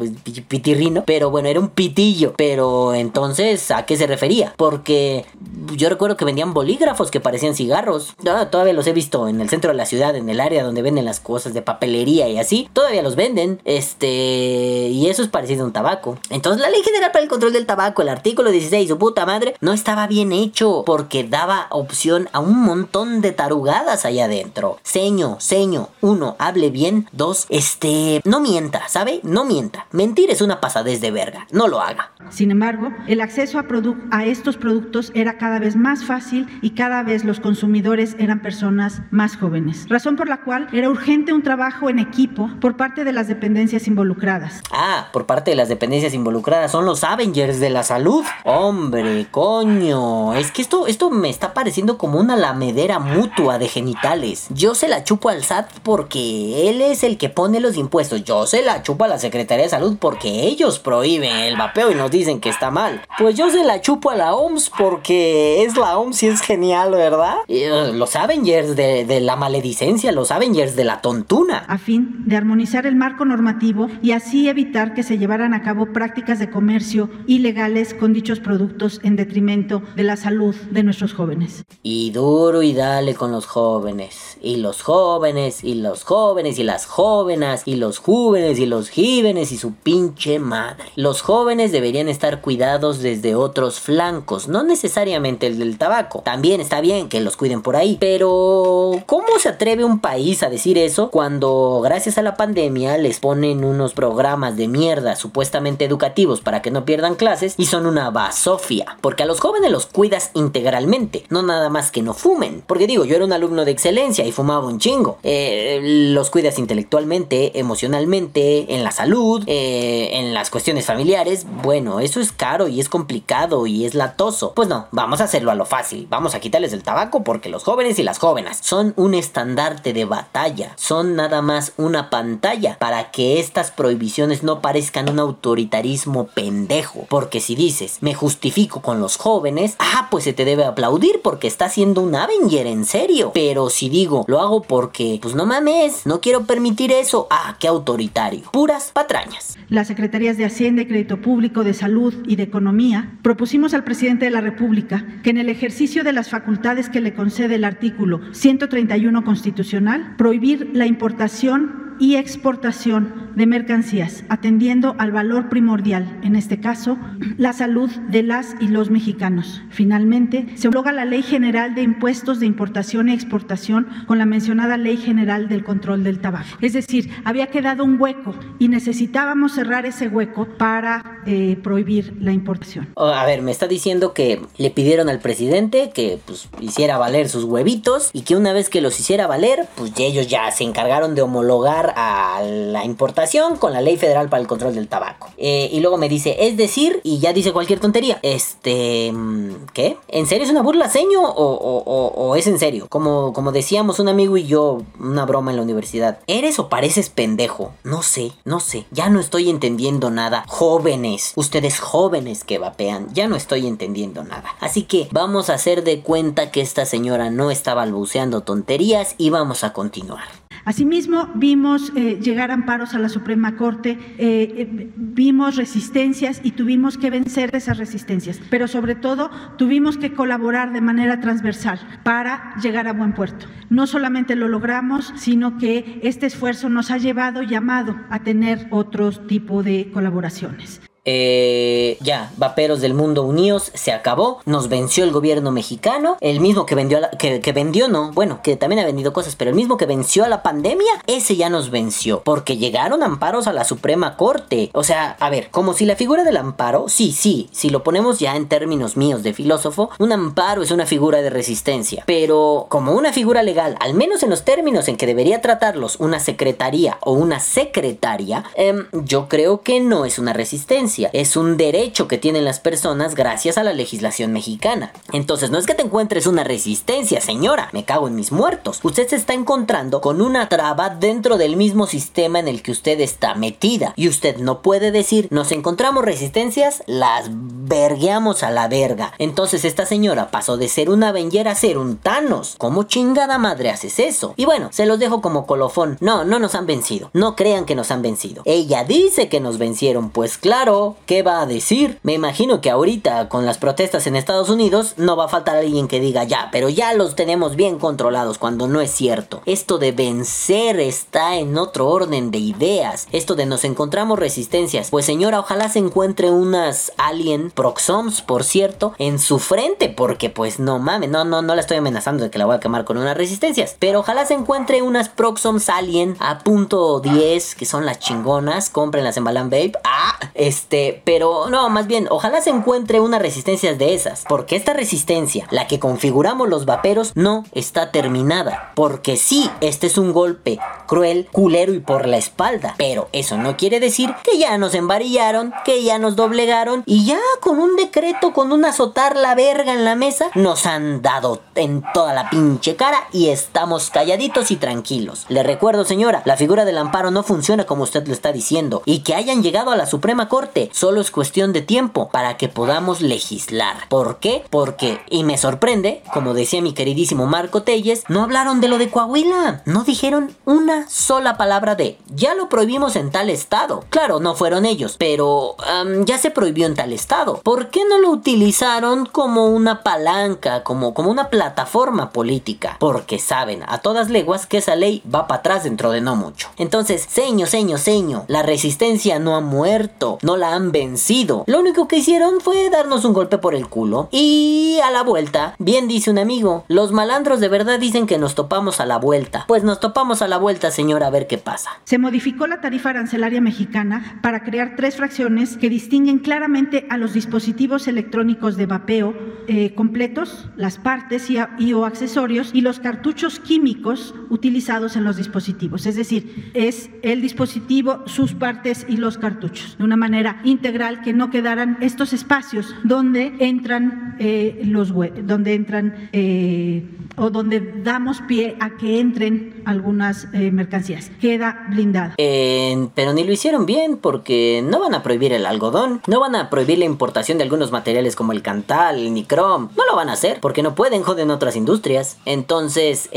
pitirrino. Pero bueno, era un pitillo. Pero entonces, ¿a qué se refería? Porque yo recuerdo que vendían bolígrafos que parecían cigarros. Ah, todavía los he visto en el centro de la ciudad, en el área donde venden las cosas de papelería y así todavía los venden. Este, y eso es parecido a un tabaco. Entonces, la Ley General para el Control del Tabaco, el artículo 16, su puta madre, no estaba bien hecho porque daba opción a un montón de tarugadas allá adentro. Seño, seño, uno, hable bien. Dos, este, no mienta, ¿sabe? No mienta. Mentir es una pasadez de verga. No lo haga. Sin embargo, el acceso a, a estos productos era cada vez más fácil y cada vez los consumidores eran personas más jóvenes. Razón por la cual era urgente un trabajo en equipo por parte de las dependencias involucradas. Ah, por parte de las dependencias involucradas son los Avengers de la salud. Hombre, coño, es que esto, esto me está pareciendo como una lamedera mutua de genitales. Yo se la chupo al SAT porque él es el que pone los impuestos. Yo se la chupo a la Secretaría de Salud porque ellos prohíben el vapeo y nos dicen que está mal. Pues yo se la chupo a la OMS porque es la OMS y es genial, ¿verdad? Eh, los Avengers de, de la maledicencia, los Avengers de la tontuna. A fin de armonizar el marco normativo y así evitar que se llevaran a cabo prácticas de comercio ilegales con dichos productos en detrimento de la salud de nuestros jóvenes. Y duro y dale con los jóvenes, y los jóvenes, y los jóvenes, y las jóvenes, y los jóvenes, y los jóvenes, y su pinche madre. Los jóvenes deberían estar cuidados desde otros flancos, no necesariamente el del tabaco. También está bien que los cuiden por ahí, pero ¿cómo se atreve un país a decir eso cuando gracias a la pandemia les ponen unos programas de mierda supuestamente educativos para que no pierdan clases y son una basofia. Porque a los jóvenes los cuidas integralmente, no nada más que no fumen. Porque digo, yo era un alumno de excelencia y fumaba un chingo. Eh, los cuidas intelectualmente, emocionalmente, en la salud, eh, en las cuestiones familiares. Bueno, eso es caro y es complicado y es latoso. Pues no, vamos a hacerlo a lo fácil. Vamos a quitarles el tabaco porque los jóvenes y las jóvenes son un estandarte de batalla. Son nada más una pantalla para que estas prohibiciones no parezcan un autoritarismo pendejo. Porque si dices, me justifico con los jóvenes, ah, pues se te debe aplaudir porque está siendo un Avenger en serio. Pero si digo, lo hago porque, pues no mames, no quiero permitir eso, ah, qué autoritario. Puras patrañas. Las secretarías de Hacienda y Crédito Público, de Salud y de Economía propusimos al presidente de la República que en el ejercicio de las facultades que le concede el artículo 131 constitucional, prohibir la importación y exportación de mercancías, atendiendo al valor primordial, en este caso, la salud de las y los mexicanos. Finalmente, se homologa la Ley General de Impuestos de Importación y Exportación con la mencionada Ley General del Control del Tabaco. Es decir, había quedado un hueco y necesitábamos cerrar ese hueco para eh, prohibir la importación. A ver, me está diciendo que le pidieron al presidente que pues, hiciera valer sus huevitos y que una vez que los hiciera valer, pues ellos ya se encargaron de homologar a la importación con la ley federal para el control del tabaco. Eh, y luego me dice, es decir, y ya dice cualquier tontería. Este, mm, ¿qué? ¿En serio es una burla, seño? ¿O, es en serio? Como, como decíamos un amigo y yo, una broma en la universidad. ¿Eres o pareces pendejo? No sé, no sé. Ya no estoy entendiendo nada. Jóvenes, ustedes jóvenes que vapean, ya no estoy entendiendo nada. Así que vamos a hacer de cuenta que esta señora no está balbuceando tonterías y vamos a continuar. Asimismo, vimos eh, llegar amparos a la Suprema Corte, eh, eh, vimos resistencias y tuvimos que vencer esas resistencias, pero sobre todo tuvimos que colaborar de manera transversal para llegar a buen puerto. No solamente lo logramos, sino que este esfuerzo nos ha llevado, llamado a tener otro tipo de colaboraciones. Eh, ya, vaperos del mundo unidos, se acabó. Nos venció el gobierno mexicano. El mismo que vendió, a la- que, vendió, no, bueno, que también ha vendido cosas, pero el mismo que venció a la pandemia, ese ya nos venció. Porque llegaron amparos a la Suprema Corte. O sea, a ver, como si la figura del amparo, sí, sí, si lo ponemos ya en términos míos de filósofo, un amparo es una figura de resistencia. Pero como una figura legal, al menos en los términos en que debería tratarlos una secretaría o una secretaria, em, yo creo que no es una resistencia, es un derecho que tienen las personas gracias a la legislación mexicana. Entonces no es que te encuentres una resistencia, señora, me cago en mis muertos. Usted se está encontrando con una traba dentro del mismo sistema en el que usted está metida. Y usted no puede decir, nos encontramos resistencias, las vergueamos a la verga. Entonces esta señora pasó de ser una Avenger a ser un Thanos. ¿Cómo chingada madre haces eso? Y bueno, se los dejo como colofón. No, no nos han vencido. No crean que nos han vencido. Ella dice que nos vencieron. Pues claro, ¿qué va a decir? Me imagino que ahorita con las protestas en Estados Unidos no va a faltar alguien que diga ya, pero ya los tenemos bien controlados cuando no es cierto. Esto de vencer está en otro orden de ideas. Esto de nos encontramos resistencias. Pues señora, ojalá se encuentre unas alien proxoms, por cierto, en su frente, porque pues no mames, no, no, no la estoy amenazando de que la voy a quemar con unas resistencias. Pero ojalá se encuentre unas proxoms alien a punto 10, que son las chingonas, cómprenlas en Balan Babe. Ah, este, pero no, más bien, ojalá se encuentre unas resistencias de esas, porque esta resistencia, la que configuramos los vaperos, no está terminada. Porque sí, este es un golpe cruel, culero y por la espalda. Pero eso no quiere decir que ya nos embarillaron, que ya nos doblegaron y ya con un decreto, con un azotar la verga en la mesa, nos han dado en toda la pinche cara y estamos calladitos y tranquilos. Le recuerdo, señora, la figura del amparo no funciona como usted lo está diciendo y que hayan llegado a la Suprema Corte solo es cuestión de tiempo para que podamos legislar. ¿Por qué? Porque, y me sorprende, como decía mi queridísimo Marco Telles, no hablaron de lo de Coahuila, no dijeron una sola palabra de ya lo prohibimos en tal estado. Claro, no fueron ellos, pero ya se prohibió en tal estado. ¿Por qué no lo utilizaron como una palanca, como, como una plataforma política? Porque saben a todas leguas que esa ley va para atrás dentro de no mucho. Entonces, seño, seño, seño, la resistencia no ha muerto, no la han vencido. Lo único que hicieron fue darnos un golpe por el culo. Y a la vuelta, bien dice un amigo, los malandros de verdad dicen que nos topamos a la vuelta. Pues nos topamos a la vuelta, señora, a ver qué pasa. Se modificó la tarifa arancelaria mexicana para crear tres fracciones que distinguen claramente a los dispositivos electrónicos de vapeo eh, completos, las partes y, y o accesorios y los cartuchos químicos utilizados en los dispositivos. Es decir, es el dispositivo, sus partes y los cartuchos. De una manera integral que no quedaran estos espacios donde entran eh, los donde entran eh, o donde damos pie a que entren algunas eh, mercancías. Queda blindada. Eh, pero ni lo hicieron bien porque no van a prohibir el algodón, no van a prohibir la importación de algunos materiales como el cantal, el nicrom, no lo van a hacer porque no pueden, joden otras industrias. Entonces,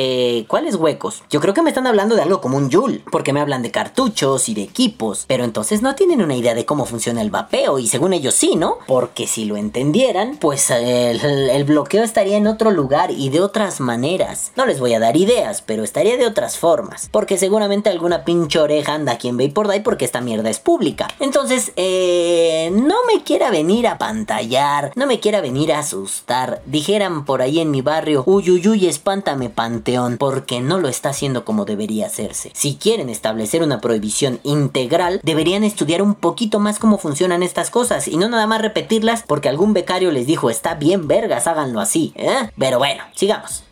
¿cuáles huecos? Yo creo que me están hablando de algo como un Joule, porque me hablan de cartuchos y de equipos, pero entonces no tienen una idea de cómo funciona el vapeo y según ellos sí, ¿no? Porque si lo entendieran, pues el, bloqueo estaría en otro lugar y de otras maneras. No les voy a dar ideas, pero estaría de otras formas, porque seguramente alguna pinche oreja anda aquí en Bay por Day porque esta mierda es pública. Entonces, eh, no me quiera venir a pantallar, no me quiera venir a asustar. Dijeran por ahí en mi barrio, uy, uy, uy, espántame panteón, porque no lo está haciendo como debería hacerse. Si quieren establecer una prohibición integral, deberían estudiar un poquito más cómo funcionan estas cosas y no nada más repetirlas porque algún becario les dijo, está bien vergas, háganlo así, ¿eh? Pero bueno, sigamos.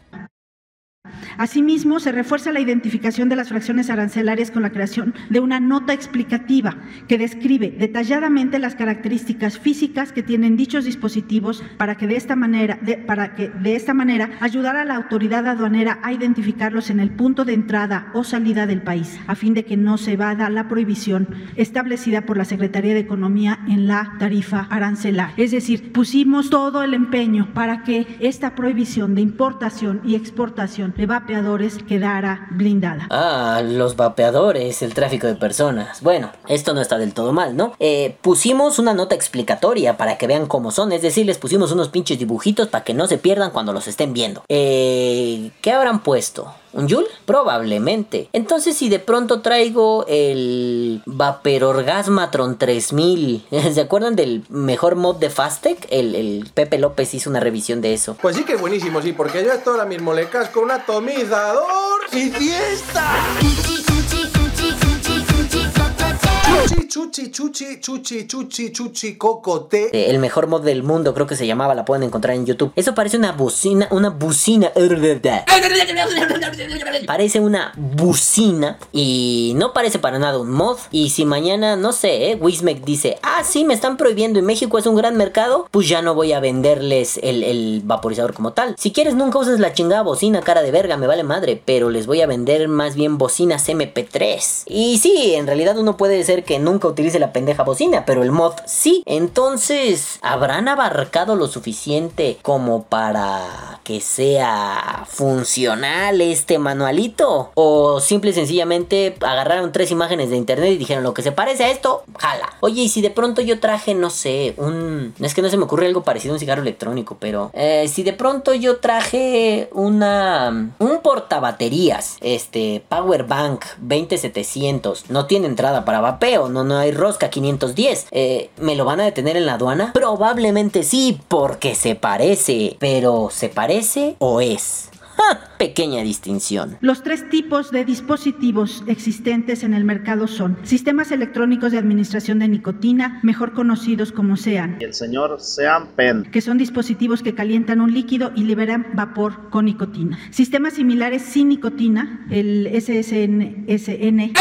Asimismo, se refuerza la identificación de las fracciones arancelarias con la creación de una nota explicativa que describe detalladamente las características físicas que tienen dichos dispositivos para que de esta manera, de- para que de esta manera a la autoridad aduanera a identificarlos en el punto de entrada o salida del país, a fin de que no se vada la prohibición establecida por la Secretaría de Economía en la tarifa arancelaria. Es decir, pusimos todo el empeño para que esta prohibición de importación y exportación de quedara blindada. Ah, los vapeadores, el tráfico de personas. Bueno, esto no está del todo mal, ¿no? Eh, pusimos una nota explicatoria para que vean cómo son, es decir, les pusimos unos pinches dibujitos para que no se pierdan cuando los estén viendo. Eh, ¿qué habrán puesto? ¿Un Joule? Probablemente. Entonces, si de pronto traigo el Vapororgasmatron 3000, [LAUGHS] ¿se acuerdan del mejor mod de Fastec? El, el Pepe López hizo una revisión de eso. Pues sí que buenísimo, sí, porque yo esto ahora mismo le casco un atomizador y fiesta. Chuchi, chuchi, chuchi, chuchi, chuchi, chuchi, cocote. Eh, El mejor mod del mundo, creo que se llamaba, la pueden encontrar en YouTube. Eso parece una bocina, una bocina. Parece una bocina y no parece para nada un mod. Y si mañana, no sé, eh, Wismec dice, ah, sí, me están prohibiendo y México es un gran mercado, pues ya no voy a venderles el, el vaporizador como tal. Si quieres, nunca uses la chingada bocina, cara de verga, me vale madre, pero les voy a vender más bien bocinas MP3. Y sí, en realidad uno puede ser que nunca utilice la pendeja bocina, pero el mod sí. Entonces, ¿habrán abarcado lo suficiente como para que sea funcional este manualito? ¿O simple y sencillamente agarraron tres imágenes de internet y dijeron lo que se parece a esto, jala? Oye, y si de pronto yo traje, no sé, un... Es que no se me ocurre algo parecido a un cigarro electrónico, pero... eh, si de pronto yo traje una... Un portabaterías, este, Power Bank 20700, no tiene entrada para vapeo, no, no hay rosca 510, eh, ¿me lo van a detener en la aduana? Probablemente sí, porque se parece, pero ¿se parece o es? [LAUGHS] Pequeña distinción. Los tres tipos de dispositivos existentes en el mercado son sistemas electrónicos de administración de nicotina, mejor conocidos como SEAN, y el señor Sean Penn. que son dispositivos que calientan un líquido y liberan vapor con nicotina. Sistemas similares sin nicotina, el SSN, SN.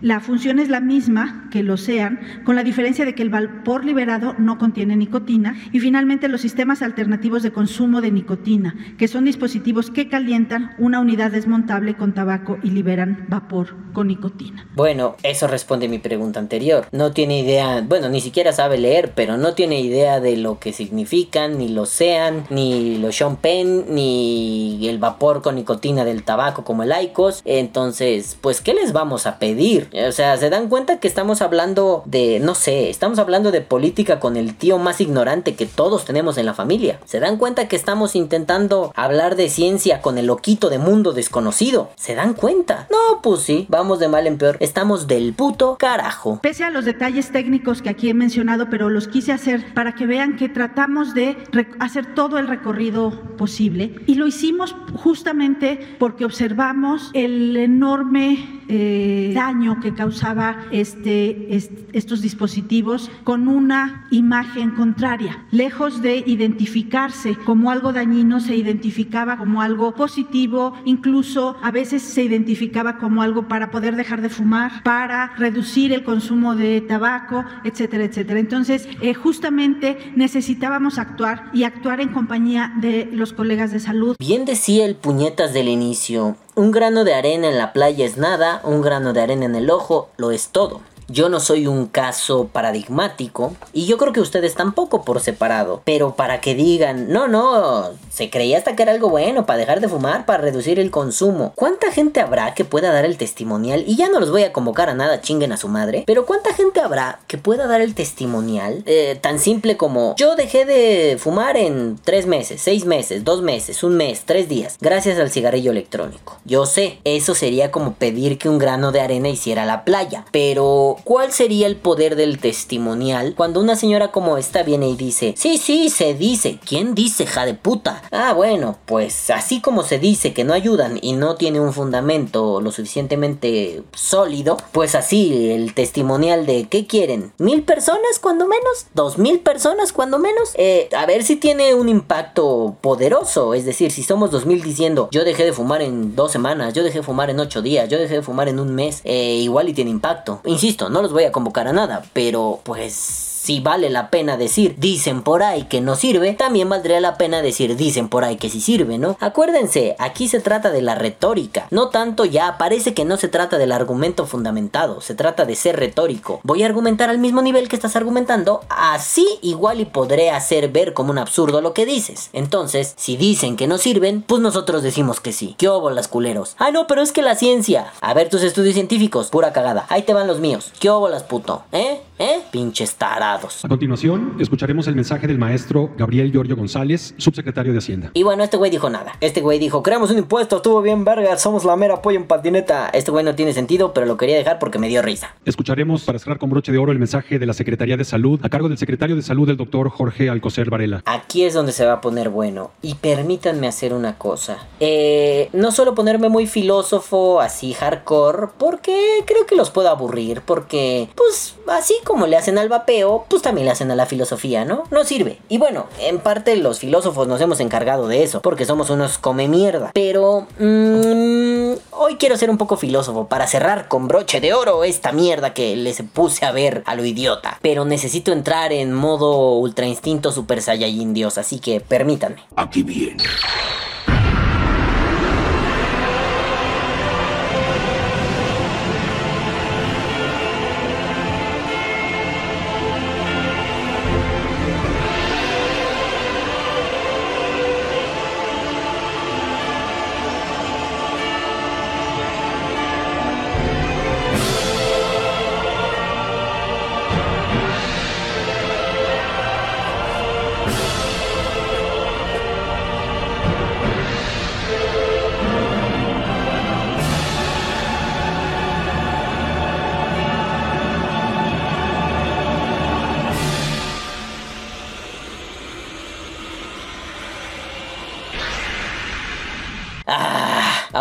La función es la misma que los SEAN, con la diferencia de que el vapor liberado no contiene nicotina. Y finalmente los sistemas alternativos de consumo de nicotina, que son dispositivos que calientan una unidad desmontable con tabaco y liberan vapor con nicotina. Bueno, eso responde mi pregunta anterior. No tiene idea, bueno, ni siquiera sabe leer, pero no tiene idea de lo que significan, ni lo sean, ni los Sean Penn, ni el vapor con nicotina del tabaco como el Icos. Entonces, pues, ¿qué les vamos a pedir? O sea, ¿se dan cuenta que estamos hablando de, no sé, estamos hablando de política con el tío más ignorante que todos tenemos en la familia? ¿Se dan cuenta que estamos intentando hablar de ciencia con el loquito de mundo desconocido? ¿Se dan cuenta? No, pues sí, vamos de mal en peor. Estamos del puto carajo. Pese a los detalles técnicos que aquí he mencionado, pero los quise hacer para que vean que tratamos de hacer todo el recorrido posible y lo hicimos justamente porque observamos el enorme eh, daño que causaba este, est- estos dispositivos con una imagen contraria. Lejos de identificarse como algo dañino, se identificaba como algo positivo, incluso a veces se identificaba como algo para poder dejar de fumar, para reducir el consumo de tabaco, etcétera, etcétera. Entonces, eh, justamente necesitábamos actuar y actuar en compañía de los colegas de salud. Bien decía el puñetas del inicio, un grano de arena en la playa es nada, un grano de arena en el ojo lo es todo. Yo no soy un caso paradigmático y yo creo que ustedes tampoco por separado. Pero para que digan, no, no, se creía hasta que era algo bueno para dejar de fumar, para reducir el consumo. ¿Cuánta gente habrá que pueda dar el testimonial? Y ya no los voy a convocar a nada, chinguen a su madre. Pero ¿cuánta gente habrá que pueda dar el testimonial? Eh, tan simple como, yo dejé de fumar en tres meses, seis meses, dos meses, un mes, tres días, gracias al cigarrillo electrónico. Yo sé, eso sería como pedir que un grano de arena hiciera la playa. Pero, ¿cuál sería el poder del testimonial cuando una señora como esta viene y dice, sí, sí, se dice, ¿quién dice, ja de puta? Ah, bueno, pues así como se dice que no ayudan y no tiene un fundamento lo suficientemente sólido, pues así el testimonial de ¿qué quieren? ¿Mil personas cuando menos? ¿Dos mil personas cuando menos? Eh, a ver si tiene un impacto poderoso, es decir, si somos dos mil diciendo yo dejé de fumar en dos semanas, yo dejé de fumar en ocho días, yo dejé de fumar en un mes, eh, igual y tiene impacto. Insisto, no los voy a convocar a nada, pero pues si vale la pena decir dicen por ahí que no sirve, también valdría la pena decir dicen por ahí que sí sirve, ¿no? Acuérdense, aquí se trata de la retórica, no tanto ya parece que no se trata del argumento fundamentado, se trata de ser retórico. Voy a argumentar al mismo nivel que estás argumentando, así igual y podré hacer ver como un absurdo lo que dices. Entonces, si dicen que no sirven, pues nosotros decimos que sí. ¿Qué las culeros? Ah, no, pero es que la ciencia. A ver tus estudios científicos, pura cagada. Ahí te van los míos. ¿Qué las puto? ¿Eh? ¿Eh? Pinches tarados. Lados. A continuación, escucharemos el mensaje del maestro Gabriel Giorgio González, subsecretario de Hacienda. Y bueno, este güey dijo nada. Este güey dijo, creamos un impuesto, estuvo bien verga, somos la mera pollo en patineta. Este güey no tiene sentido, pero lo quería dejar porque me dio risa. Escucharemos para cerrar con broche de oro el mensaje de la Secretaría de Salud a cargo del secretario de Salud, el doctor Jorge Alcocer Varela. Aquí es donde se va a poner bueno. Y permítanme hacer una cosa. Eh, no solo ponerme muy filósofo, así hardcore, porque creo que los puedo aburrir, porque, pues, así como le hacen al vapeo, pues también le hacen a la filosofía, ¿no? No sirve. Y bueno, en parte los filósofos nos hemos encargado de eso, porque somos unos come mierda. Pero, mm, hoy quiero ser un poco filósofo para cerrar con broche de oro esta mierda que les puse a ver a lo idiota. Pero necesito entrar en modo ultra instinto super saiyajin dios, así que permítanme. Aquí viene.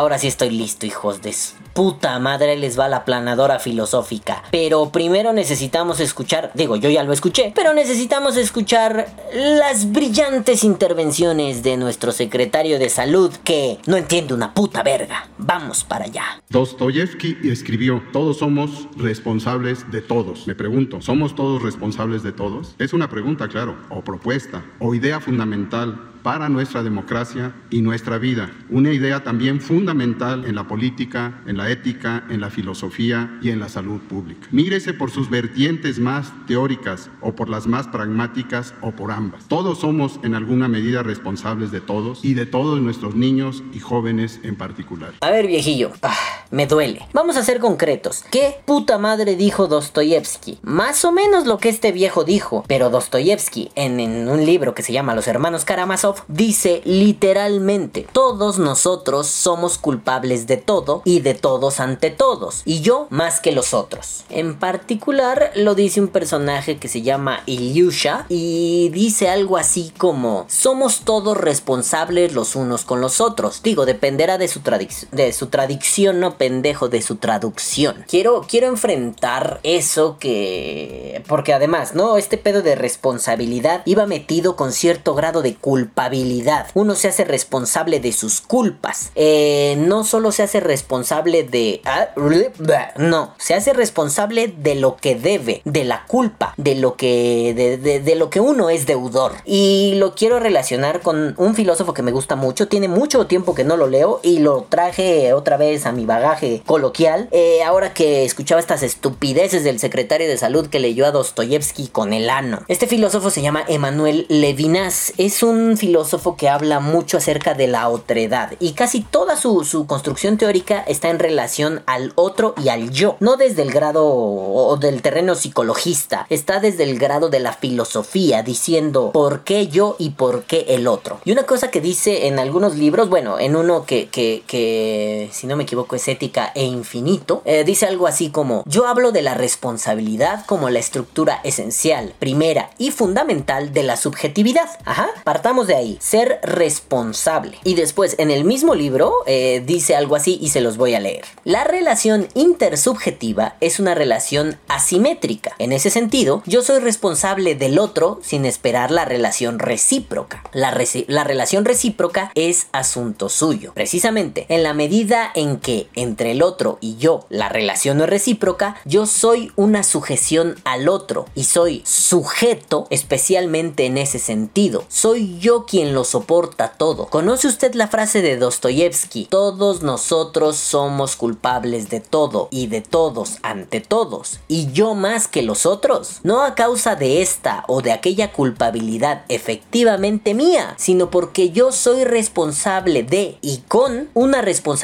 Ahora sí estoy listo, hijos de puta madre, les va la planadora filosófica. Pero primero necesitamos escuchar, digo, yo ya lo escuché, pero necesitamos escuchar las brillantes intervenciones de nuestro secretario de salud que no entiende una puta verga. Vamos para allá. Dostoyevsky escribió, todos somos responsables de todos. Me pregunto, ¿somos todos responsables de todos? Es una pregunta, claro, o propuesta, o idea fundamental para nuestra democracia y nuestra vida. Una idea también fundamental en la política, en la ética, en la filosofía y en la salud pública. Mírese por sus vertientes más teóricas o por las más pragmáticas o por ambas. Todos somos en alguna medida responsables de todos y de todos nuestros niños y jóvenes en particular. A ver, viejillo, ah, me duele. Vamos a ser concretos. ¿Qué puta madre dijo Dostoyevsky? Más o menos lo que este viejo dijo, pero Dostoyevsky, en, un libro que se llama Los Hermanos Karamazov, dice literalmente, todos nosotros somos culpables de todo y de todos ante todos, y yo más que los otros. En particular lo dice un personaje que se llama Ilyusha y dice algo así como, somos todos responsables los unos con los otros. Digo, dependerá de su, de su tradición, no pendejo, de su traducción. Quiero, quiero enfrentar eso que... Porque además, ¿no? Este pedo de responsabilidad iba metido con cierto grado de culpa uno se hace responsable de sus culpas. Eh, no solo se hace responsable de... ah, No, se hace responsable de lo que debe, de la culpa, de lo que... De, de- de lo que uno es deudor. Y lo quiero relacionar con un filósofo que me gusta mucho. Tiene mucho tiempo que no lo leo y lo traje otra vez a mi bagaje coloquial. Eh, ahora que escuchaba estas estupideces del secretario de salud que leyó a Dostoyevsky con el ano. Este filósofo se llama Emanuel Levinas. Es un filósofo que habla mucho acerca de la otredad y casi toda su, su construcción teórica está en relación al otro y al yo. No desde el grado o del terreno psicologista, está desde el grado de la filosofía diciendo por qué yo y por qué el otro. Y una cosa que dice en algunos libros, bueno, en uno que, que, que si no me equivoco es ética e infinito, eh, dice algo así como yo hablo de la responsabilidad como la estructura esencial, primera y fundamental de la subjetividad. Ajá, partamos de ahí, ser responsable. Y después en el mismo libro eh, dice algo así y se los voy a leer. La relación intersubjetiva es una relación asimétrica. En ese sentido, yo soy responsable del otro sin esperar la relación recíproca. La, la relación recíproca es asunto suyo. Precisamente, en la medida en que entre el otro y yo la relación no es recíproca, yo soy una sujeción al otro y soy sujeto especialmente en ese sentido. Soy yo quien lo soporta todo. ¿Conoce usted la frase de Dostoyevsky? Todos nosotros somos culpables de todo y de todos ante todos. Y yo más que los otros. No a causa de esta o de aquella culpabilidad efectivamente mía, sino porque yo soy responsable de y con una responsabilidad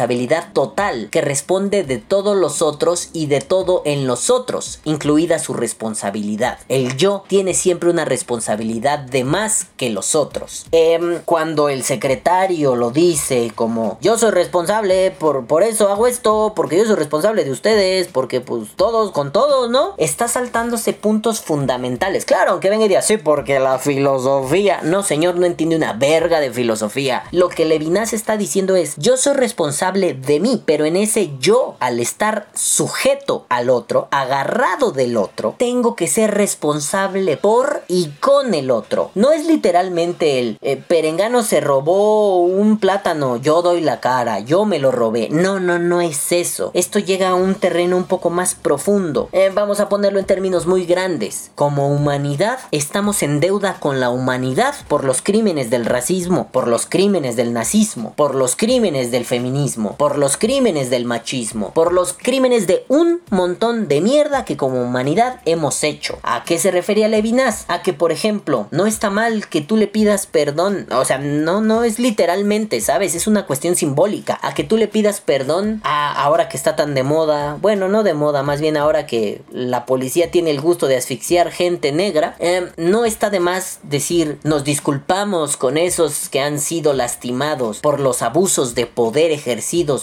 total que responde de todos los otros y de todo en los otros, incluida su responsabilidad. El yo tiene siempre una responsabilidad de más que los otros. Em, cuando el secretario lo dice como yo soy responsable, por, por eso hago esto, porque yo soy responsable de ustedes, porque pues todos con todos, ¿no? Está saltándose puntos fundamentales. Claro, aunque venga y diga, sí, porque la filosofía. No, señor, no entiende una verga de filosofía. Lo que Levinas está diciendo es, yo soy responsable de mí, pero en ese yo, al estar sujeto al otro, agarrado del otro, tengo que ser responsable por y con el otro. No es literalmente el eh, perengano se robó un plátano, yo doy la cara, yo me lo robé. No, no, no es eso. Esto llega a un terreno un poco más profundo. Eh, vamos a ponerlo en términos muy grandes. Como humanidad, estamos en deuda con la humanidad por los crímenes del racismo, por los crímenes del nazismo, por los crímenes del feminismo, por los crímenes del machismo, por los crímenes de un montón de mierda que como humanidad hemos hecho. ¿A qué se refería Levinas? A que, por ejemplo, no está mal que tú le pidas perdón. O sea, no, no es literalmente, ¿sabes? Es una cuestión simbólica. A que tú le pidas perdón ahora que está tan de moda. Bueno, no de moda, más bien ahora que la policía tiene el gusto de asfixiar gente negra. Eh, no está de más decir, nos disculpamos con esos que han sido lastimados por los abusos de poder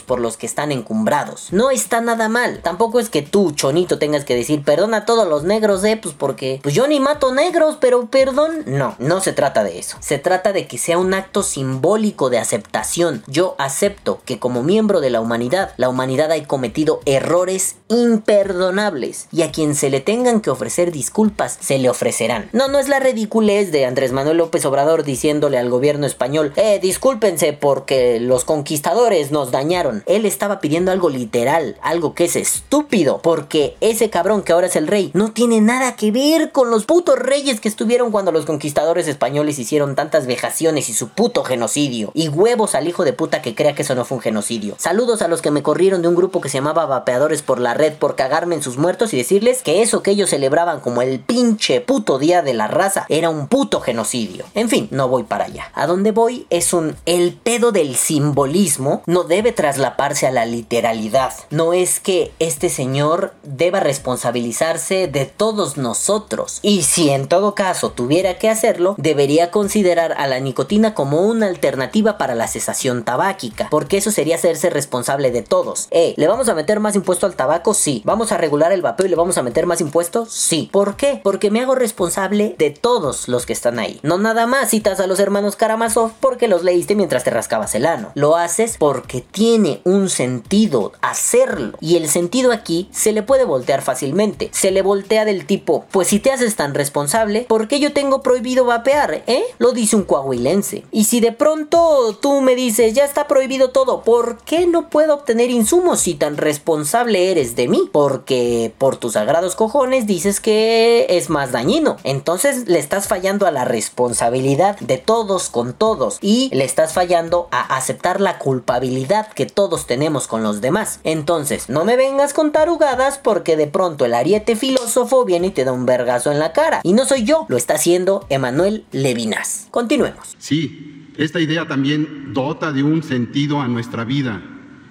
por los que están encumbrados. No está nada mal. Tampoco es que tú, chonito, tengas que decir, perdona a todos los negros, eh, pues porque, pues yo ni mato negros, pero perdón. No, no se trata de eso. Se trata de que sea un acto simbólico de aceptación. Yo acepto que como miembro de la humanidad, la humanidad ha cometido errores imperdonables y a quien se le tengan que ofrecer disculpas, se le ofrecerán. No, no es la ridiculez de Andrés Manuel López Obrador diciéndole al gobierno español, eh, discúlpense porque los conquistadores dañaron. Él estaba pidiendo algo literal, algo que es estúpido, porque ese cabrón que ahora es el rey no tiene nada que ver con los putos reyes que estuvieron cuando los conquistadores españoles hicieron tantas vejaciones y su puto genocidio. Y huevos al hijo de puta que crea que eso no fue un genocidio. Saludos a los que me corrieron de un grupo que se llamaba Vapeadores por la Red por cagarme en sus muertos y decirles que eso que ellos celebraban como el pinche puto día de la raza era un puto genocidio. En fin, no voy para allá. A donde voy es un el pedo del simbolismo no debe traslaparse a la literalidad. No es que este señor deba responsabilizarse de todos nosotros. Y si en todo caso tuviera que hacerlo, debería considerar a la nicotina como una alternativa para la cesación tabáquica, porque eso sería hacerse responsable de todos. Eh, ¿le vamos a meter más impuesto al tabaco? Sí. ¿Vamos a regular el vapeo y le vamos a meter más impuestos? Sí. ¿Por qué? Porque me hago responsable de todos los que están ahí. No nada más citas a los hermanos Karamazov porque los leíste mientras te rascabas el ano. Lo haces porque tiene un sentido hacerlo. Y el sentido aquí se le puede voltear fácilmente. Se le voltea del tipo, pues si te haces tan responsable, ¿por qué yo tengo prohibido vapear? ¿Eh? Lo dice un coahuilense. Y si de pronto tú me dices, ya está prohibido todo, ¿por qué no puedo obtener insumos si tan responsable eres de mí? Porque por tus sagrados cojones dices que es más dañino. Entonces le estás fallando a la responsabilidad de todos con todos y le estás fallando a aceptar la culpabilidad que todos tenemos con los demás. Entonces, no me vengas con tarugadas porque de pronto el ariete filósofo viene y te da un vergazo en la cara. Y no soy yo, lo está haciendo Emanuel Levinas. Continuemos. Sí, esta idea también dota de un sentido a nuestra vida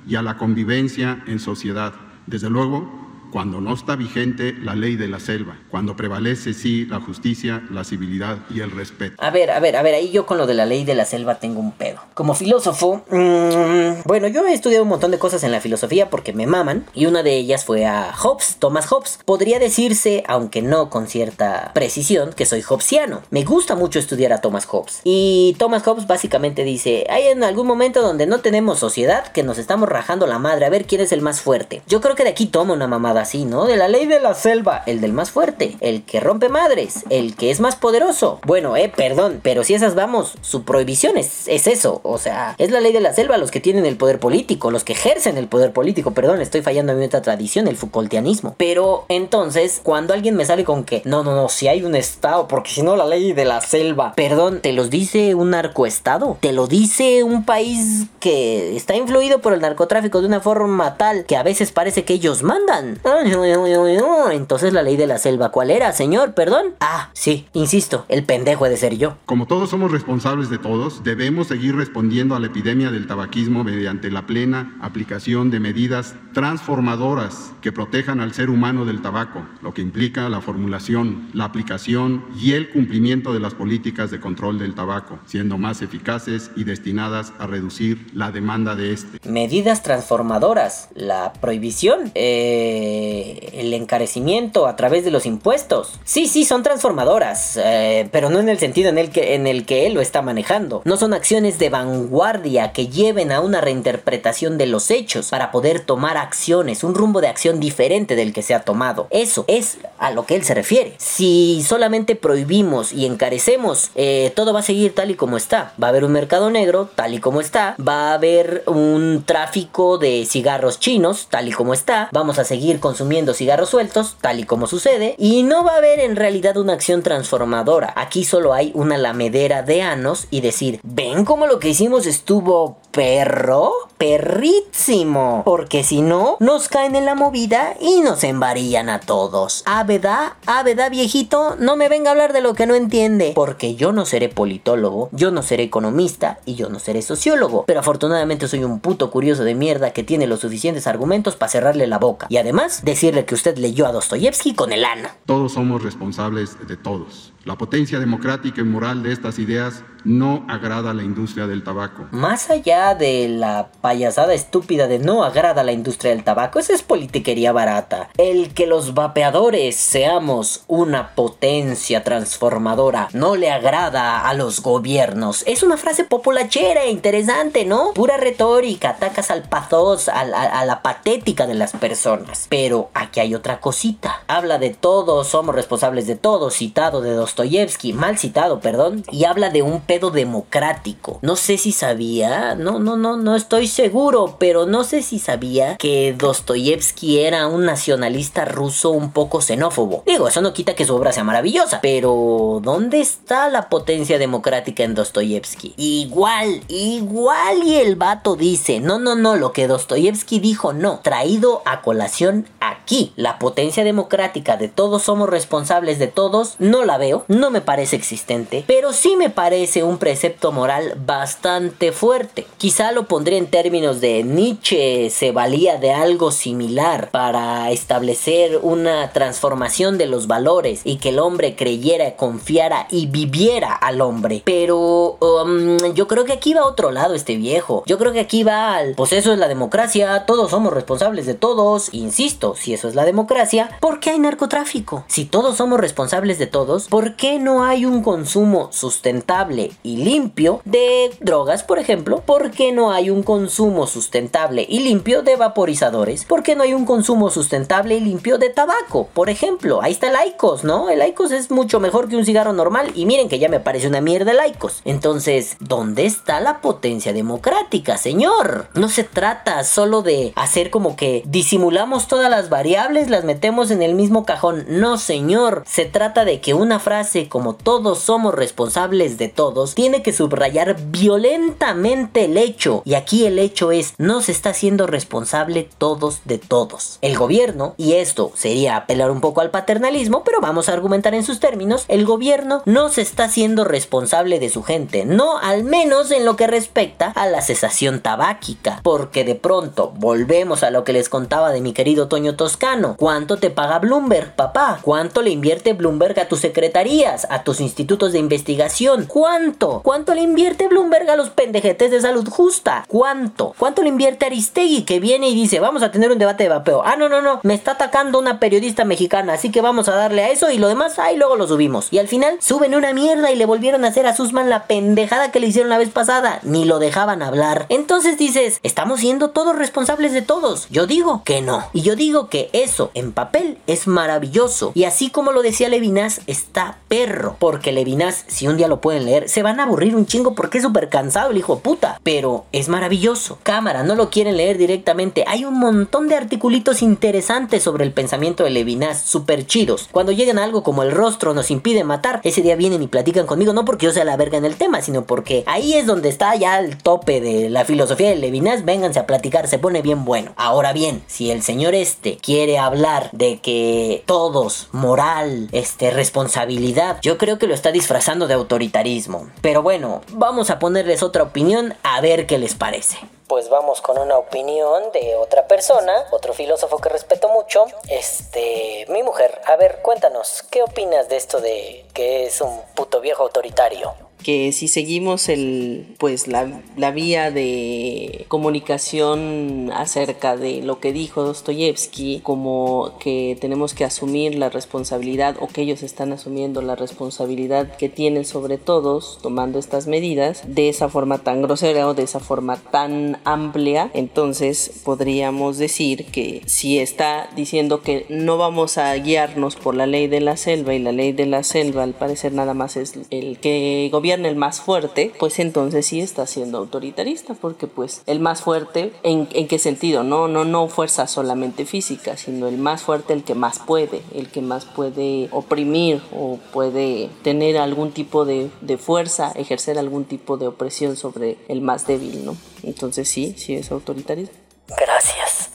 y a la convivencia en sociedad. Desde luego, cuando no está vigente la ley de la selva, cuando prevalece sí la justicia, la civilidad y el respeto. A ver, a ver, a ver, ahí yo con lo de la ley de la selva tengo un pedo. Como filósofo, mmm, bueno, yo he estudiado un montón de cosas en la filosofía porque me maman, y una de ellas fue a Hobbes, Thomas Hobbes. Podría decirse, aunque no con cierta precisión, que soy hobbesiano. Me gusta mucho estudiar a Thomas Hobbes. Y Thomas Hobbes básicamente dice, hay en algún momento donde no tenemos sociedad, que nos estamos rajando la madre, a ver quién es el más fuerte. Yo creo que de aquí toma una mamada así, ¿no? De la ley de la selva, el del más fuerte, el que rompe madres, el que es más poderoso. Bueno, eh, perdón, pero si esas vamos, su prohibición es, es eso, o sea, es la ley de la selva los que tienen el poder político, los que ejercen el poder político, perdón, estoy fallando en mi otra tradición, el Foucaultianismo. Pero entonces, cuando alguien me sale con que, no, no, no, si hay un estado, porque si no la ley de la selva, perdón, te los dice un narcoestado, te lo dice un país que está influido por el narcotráfico de una forma tal que a veces parece que ellos mandan. Entonces la ley de la selva, ¿cuál era, señor? Perdón. Ah, sí, insisto, el pendejo de ser yo. Como todos somos responsables de todos, debemos seguir respondiendo a la epidemia del tabaquismo mediante la plena aplicación de medidas transformadoras que protejan al ser humano del tabaco, lo que implica la formulación, la aplicación y el cumplimiento de las políticas de control del tabaco, siendo más eficaces y destinadas a reducir la demanda de este. Medidas transformadoras, la prohibición, eh, el encarecimiento a través de los impuestos. Sí, sí, son transformadoras, eh, pero no en el sentido en el, que, en el que él lo está manejando. No son acciones de vanguardia que lleven a una reinterpretación de los hechos para poder tomar acciones, un rumbo de acción diferente del que se ha tomado. Eso es a lo que él se refiere. Si solamente prohibimos y encarecemos, eh, todo va a seguir tal y como está. Va a haber un mercado negro tal y como está. Va a haber un tráfico de cigarros chinos tal y como está. Vamos a seguir consumiendo cigarros sueltos tal y como sucede. Y no va a haber en realidad una acción transformadora. Aquí solo hay una lamedera de anos y decir, ven como lo que hicimos estuvo perro, perrísimo. Porque si no, nos caen en la movida y nos embarillan a todos. Aveda, Aveda viejito, no me venga a hablar de lo que no entiende. Porque yo no seré politólogo, yo no seré economista y yo no seré sociólogo. Pero afortunadamente soy un puto curioso de mierda que tiene los suficientes argumentos para cerrarle la boca. Y además, decirle que usted leyó a Dostoyevsky con el ano. Todos somos responsables de todos. La potencia democrática y moral de estas ideas no agrada a la industria del tabaco. Más allá de la payasada estúpida de no agrada a la industria del tabaco, esa es politiquería barata. El que los vapeadores seamos una potencia transformadora no le agrada a los gobiernos. Es una frase populachera e interesante, ¿no? Pura retórica, atacas al pathos, a, la patética de las personas. Pero aquí hay otra cosita. Habla de todos, somos responsables de todo, citado de dos Dostoyevsky, mal citado, perdón, y habla de un pedo democrático. No sé si sabía, no, no, no, no estoy seguro, pero no sé si sabía que Dostoyevsky era un nacionalista ruso un poco xenófobo. Digo, eso no quita que su obra sea maravillosa, pero ¿dónde está la potencia democrática en Dostoyevsky? Igual, igual y el vato dice, no, no, no, lo que Dostoyevsky dijo no, traído a colación aquí. La potencia democrática de todos somos responsables de todos, no la veo no me parece existente, pero sí me parece un precepto moral bastante fuerte. Quizá lo pondré en términos de Nietzsche se valía de algo similar para establecer una transformación de los valores y que el hombre creyera, confiara y viviera al hombre. Pero um, yo creo que aquí va a otro lado este viejo. Yo creo que aquí va al, pues eso es la democracia, todos somos responsables de todos. Insisto, si eso es la democracia, ¿por qué hay narcotráfico? Si todos somos responsables de todos, ¿por qué no hay un consumo sustentable y limpio de drogas, por ejemplo? ¿Por qué no hay un consumo sustentable y limpio de vaporizadores? ¿Por qué no hay un consumo sustentable y limpio de tabaco? Por ejemplo, ahí está el Icos, ¿no? El Icos es mucho mejor que un cigarro normal y miren que ya me parece una mierda el Icos. Entonces, ¿dónde está la potencia democrática, señor? No se trata solo de hacer como que disimulamos todas las variables, las metemos en el mismo cajón. No, señor. Se trata de que una frase como todos somos responsables de todos, tiene que subrayar violentamente el hecho. Y aquí el hecho es, no se está haciendo responsable todos de todos. El gobierno, y esto sería apelar un poco al paternalismo, pero vamos a argumentar en sus términos, el gobierno no se está haciendo responsable de su gente, no al menos en lo que respecta a la cesación tabáquica, porque de pronto volvemos a lo que les contaba de mi querido Toño Toscano. ¿Cuánto te paga Bloomberg, papá? ¿Cuánto le invierte Bloomberg a tu secretaría? A tus institutos de investigación. ¿Cuánto? ¿Cuánto le invierte Bloomberg a los pendejetes de salud justa. ¿Cuánto? ¿Cuánto le invierte Aristegui que viene y dice, vamos a tener un debate de vapeo? Ah, no, no, no, me está atacando una periodista mexicana, así que vamos a darle a eso y lo demás, ahí luego lo subimos. Y al final suben una mierda y le volvieron a hacer a Susman la pendejada que le hicieron la vez pasada, ni lo dejaban hablar. Entonces dices, estamos siendo todos responsables de todos. Yo digo que no. Y yo digo que eso en papel es maravilloso. Y así como lo decía Levinas, está perro. Porque Levinas, si un día lo pueden leer, se van a aburrir un chingo porque es súper cansado el hijo de puta. Pero es maravilloso. Cámara, no lo quieren leer directamente. Hay un montón de articulitos interesantes sobre el pensamiento de Levinas, súper chidos. Cuando llegan a algo como el rostro nos impide matar, ese día vienen y platican conmigo, no porque yo sea la verga en el tema, sino porque ahí es donde está ya el tope de la filosofía de Levinas. Vénganse a platicar, se pone bien bueno. Ahora bien, si el señor este quiere hablar de que todos, moral, este, responsabilidad, yo creo que lo está disfrazando de autoritarismo. Pero bueno, vamos a ponerles otra opinión a ver qué les parece pues vamos con una opinión de otra persona, otro filósofo que respeto mucho, este, mi mujer. A ver, cuéntanos, ¿qué opinas de esto de que es un puto viejo autoritario? Que si seguimos el pues la, la, vía de comunicación acerca de lo que dijo Dostoyevsky como que tenemos que asumir la responsabilidad o que ellos están asumiendo la responsabilidad que tienen sobre todos tomando estas medidas de esa forma tan grosera o de esa forma tan amplia entonces podríamos decir que si está diciendo que no vamos a guiarnos por la ley de la selva y la ley de la selva al parecer nada más es el que gobierna el más fuerte, pues entonces sí está siendo autoritarista, porque pues el más fuerte, ¿en, en qué sentido? No, no, no fuerza solamente física, sino el más fuerte, el que más puede, el que más puede oprimir o puede tener algún tipo de, de fuerza, ejercer algún tipo de opresión sobre el más débil, ¿no? Entonces sí, sí es autoritarismo. Gracias.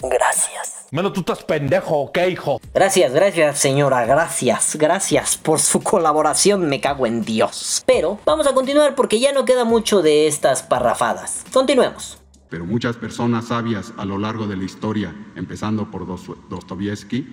Gracias. Bueno, tú estás pendejo, ¿qué, hijo? Gracias, gracias, señora. Gracias, gracias por su colaboración. Me cago en Dios. Pero vamos a continuar porque ya no queda mucho de estas parrafadas. Continuemos. Pero muchas personas sabias a lo largo de la historia, empezando por Dostoyevsky,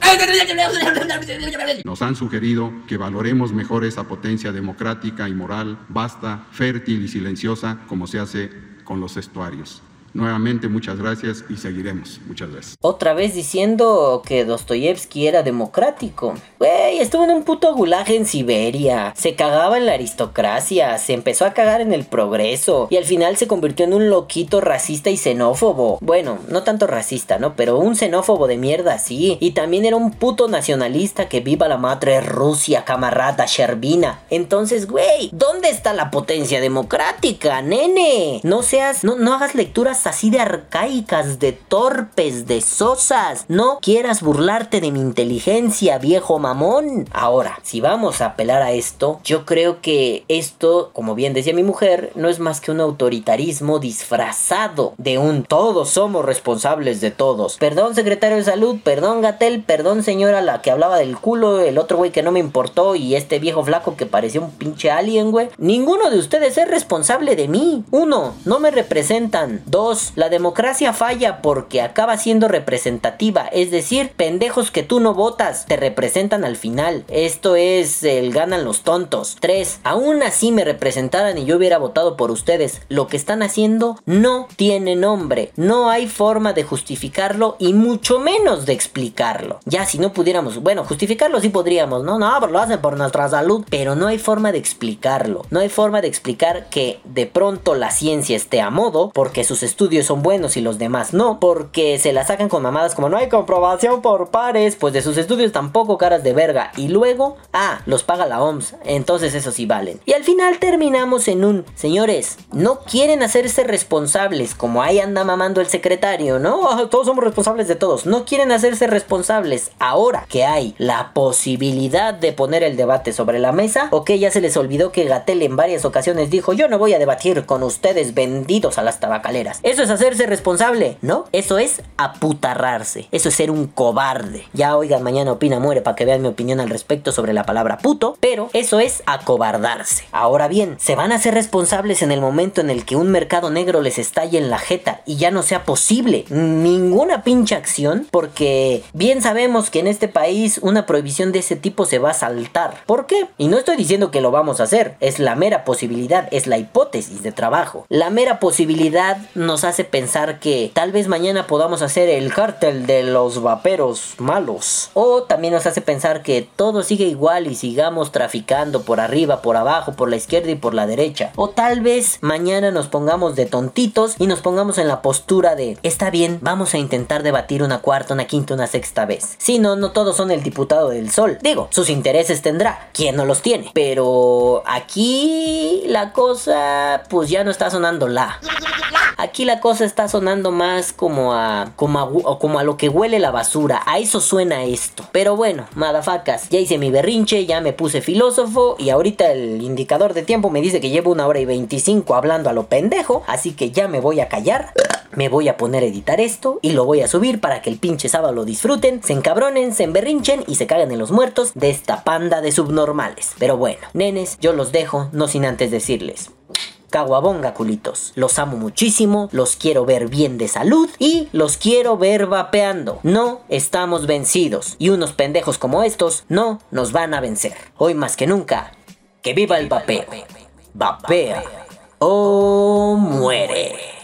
nos han sugerido que valoremos mejor esa potencia democrática y moral, vasta, fértil y silenciosa como se hace con los estuarios. Nuevamente, muchas gracias y seguiremos. Muchas gracias. Otra vez diciendo que Dostoyevsky era democrático. Güey, estuvo en un puto gulaje en Siberia. Se cagaba en la aristocracia. Se empezó a cagar en el progreso. Y al final se convirtió en un loquito racista y xenófobo. Bueno, no tanto racista, ¿no? Pero un xenófobo de mierda, sí. Y también era un puto nacionalista que viva la madre Rusia, camarada Sherbina. Entonces, güey, ¿dónde está la potencia democrática, nene? No seas, no, no hagas lecturas así de arcaicas, de torpes, de sosas. No quieras burlarte de mi inteligencia, viejo mamón. Ahora, si vamos a apelar a esto, yo creo que esto, como bien decía mi mujer, no es más que un autoritarismo disfrazado de un todos somos responsables de todos. Perdón, secretario de salud, perdón, Gatel, perdón, señora, la que hablaba del culo, el otro güey que no me importó y este viejo flaco que parecía un pinche alien, güey. Ninguno de ustedes es responsable de mí. Uno, no me representan. Dos, la democracia falla porque acaba siendo representativa, es decir, pendejos que tú no votas te representan al final. Esto es el ganan los tontos. 3. Aún así me representaran y yo hubiera votado por ustedes. Lo que están haciendo no tiene nombre. No hay forma de justificarlo y mucho menos de explicarlo. Ya si no pudiéramos, bueno, justificarlo sí podríamos, no, no, pero lo hacen por nuestra salud, pero no hay forma de explicarlo. No hay forma de explicar que de pronto la ciencia esté a modo porque sus estudios estudios son buenos y los demás no, porque se la sacan con mamadas como no hay comprobación por pares, pues de sus estudios tampoco caras de verga. Y luego, ah, los paga la OMS, entonces eso sí valen. Y al final terminamos en un, señores, no quieren hacerse responsables, como ahí anda mamando el secretario, ¿no? [LAUGHS] Ah, todos somos responsables de todos. No quieren hacerse responsables ahora que hay la posibilidad de poner el debate sobre la mesa, o que ya se les olvidó que Gatel en varias ocasiones dijo, yo no voy a debatir con ustedes vendidos a las tabacaleras. Eso es hacerse responsable, ¿no? Eso es aputarrarse. Eso es ser un cobarde. Ya oigan, mañana opina muere para que vean mi opinión al respecto sobre la palabra puto, pero eso es acobardarse. Ahora bien, se van a ser responsables en el momento en el que un mercado negro les estalle en la jeta y ya no sea posible ninguna pinche acción porque bien sabemos que en este país una prohibición de ese tipo se va a saltar. ¿Por qué? Y no estoy diciendo que lo vamos a hacer, es la mera posibilidad, es la hipótesis de trabajo. La mera posibilidad nos hace pensar que tal vez mañana podamos hacer el cártel de los vaperos malos. O también nos hace pensar que todo sigue igual y sigamos traficando por arriba, por abajo, por la izquierda y por la derecha. O tal vez mañana nos pongamos de tontitos y nos pongamos en la postura de está bien, vamos a intentar debatir una cuarta, una quinta, una sexta vez. Si no, no todos son el diputado del sol. Digo, sus intereses tendrá, ¿quién no los tiene? Pero aquí la cosa pues ya no está sonando la. La cosa está sonando más como a, como a, como a lo que huele la basura. A eso suena esto. Pero bueno, madafacas, ya hice mi berrinche, ya me puse filósofo y ahorita el indicador de tiempo me dice que llevo una hora y 25 hablando a lo pendejo. Así que ya me voy a callar. Me voy a poner a editar esto y lo voy a subir para que el pinche sábado lo disfruten, se encabronen, se emberrinchen y se cagan en los muertos de esta panda de subnormales. Pero bueno, nenes, yo los dejo, no sin antes decirles. Caguabonga, culitos. Los amo muchísimo, los quiero ver bien de salud y los quiero ver vapeando. No estamos vencidos y unos pendejos como estos no nos van a vencer. Hoy más que nunca, que viva el vapeo. Vapea o muere.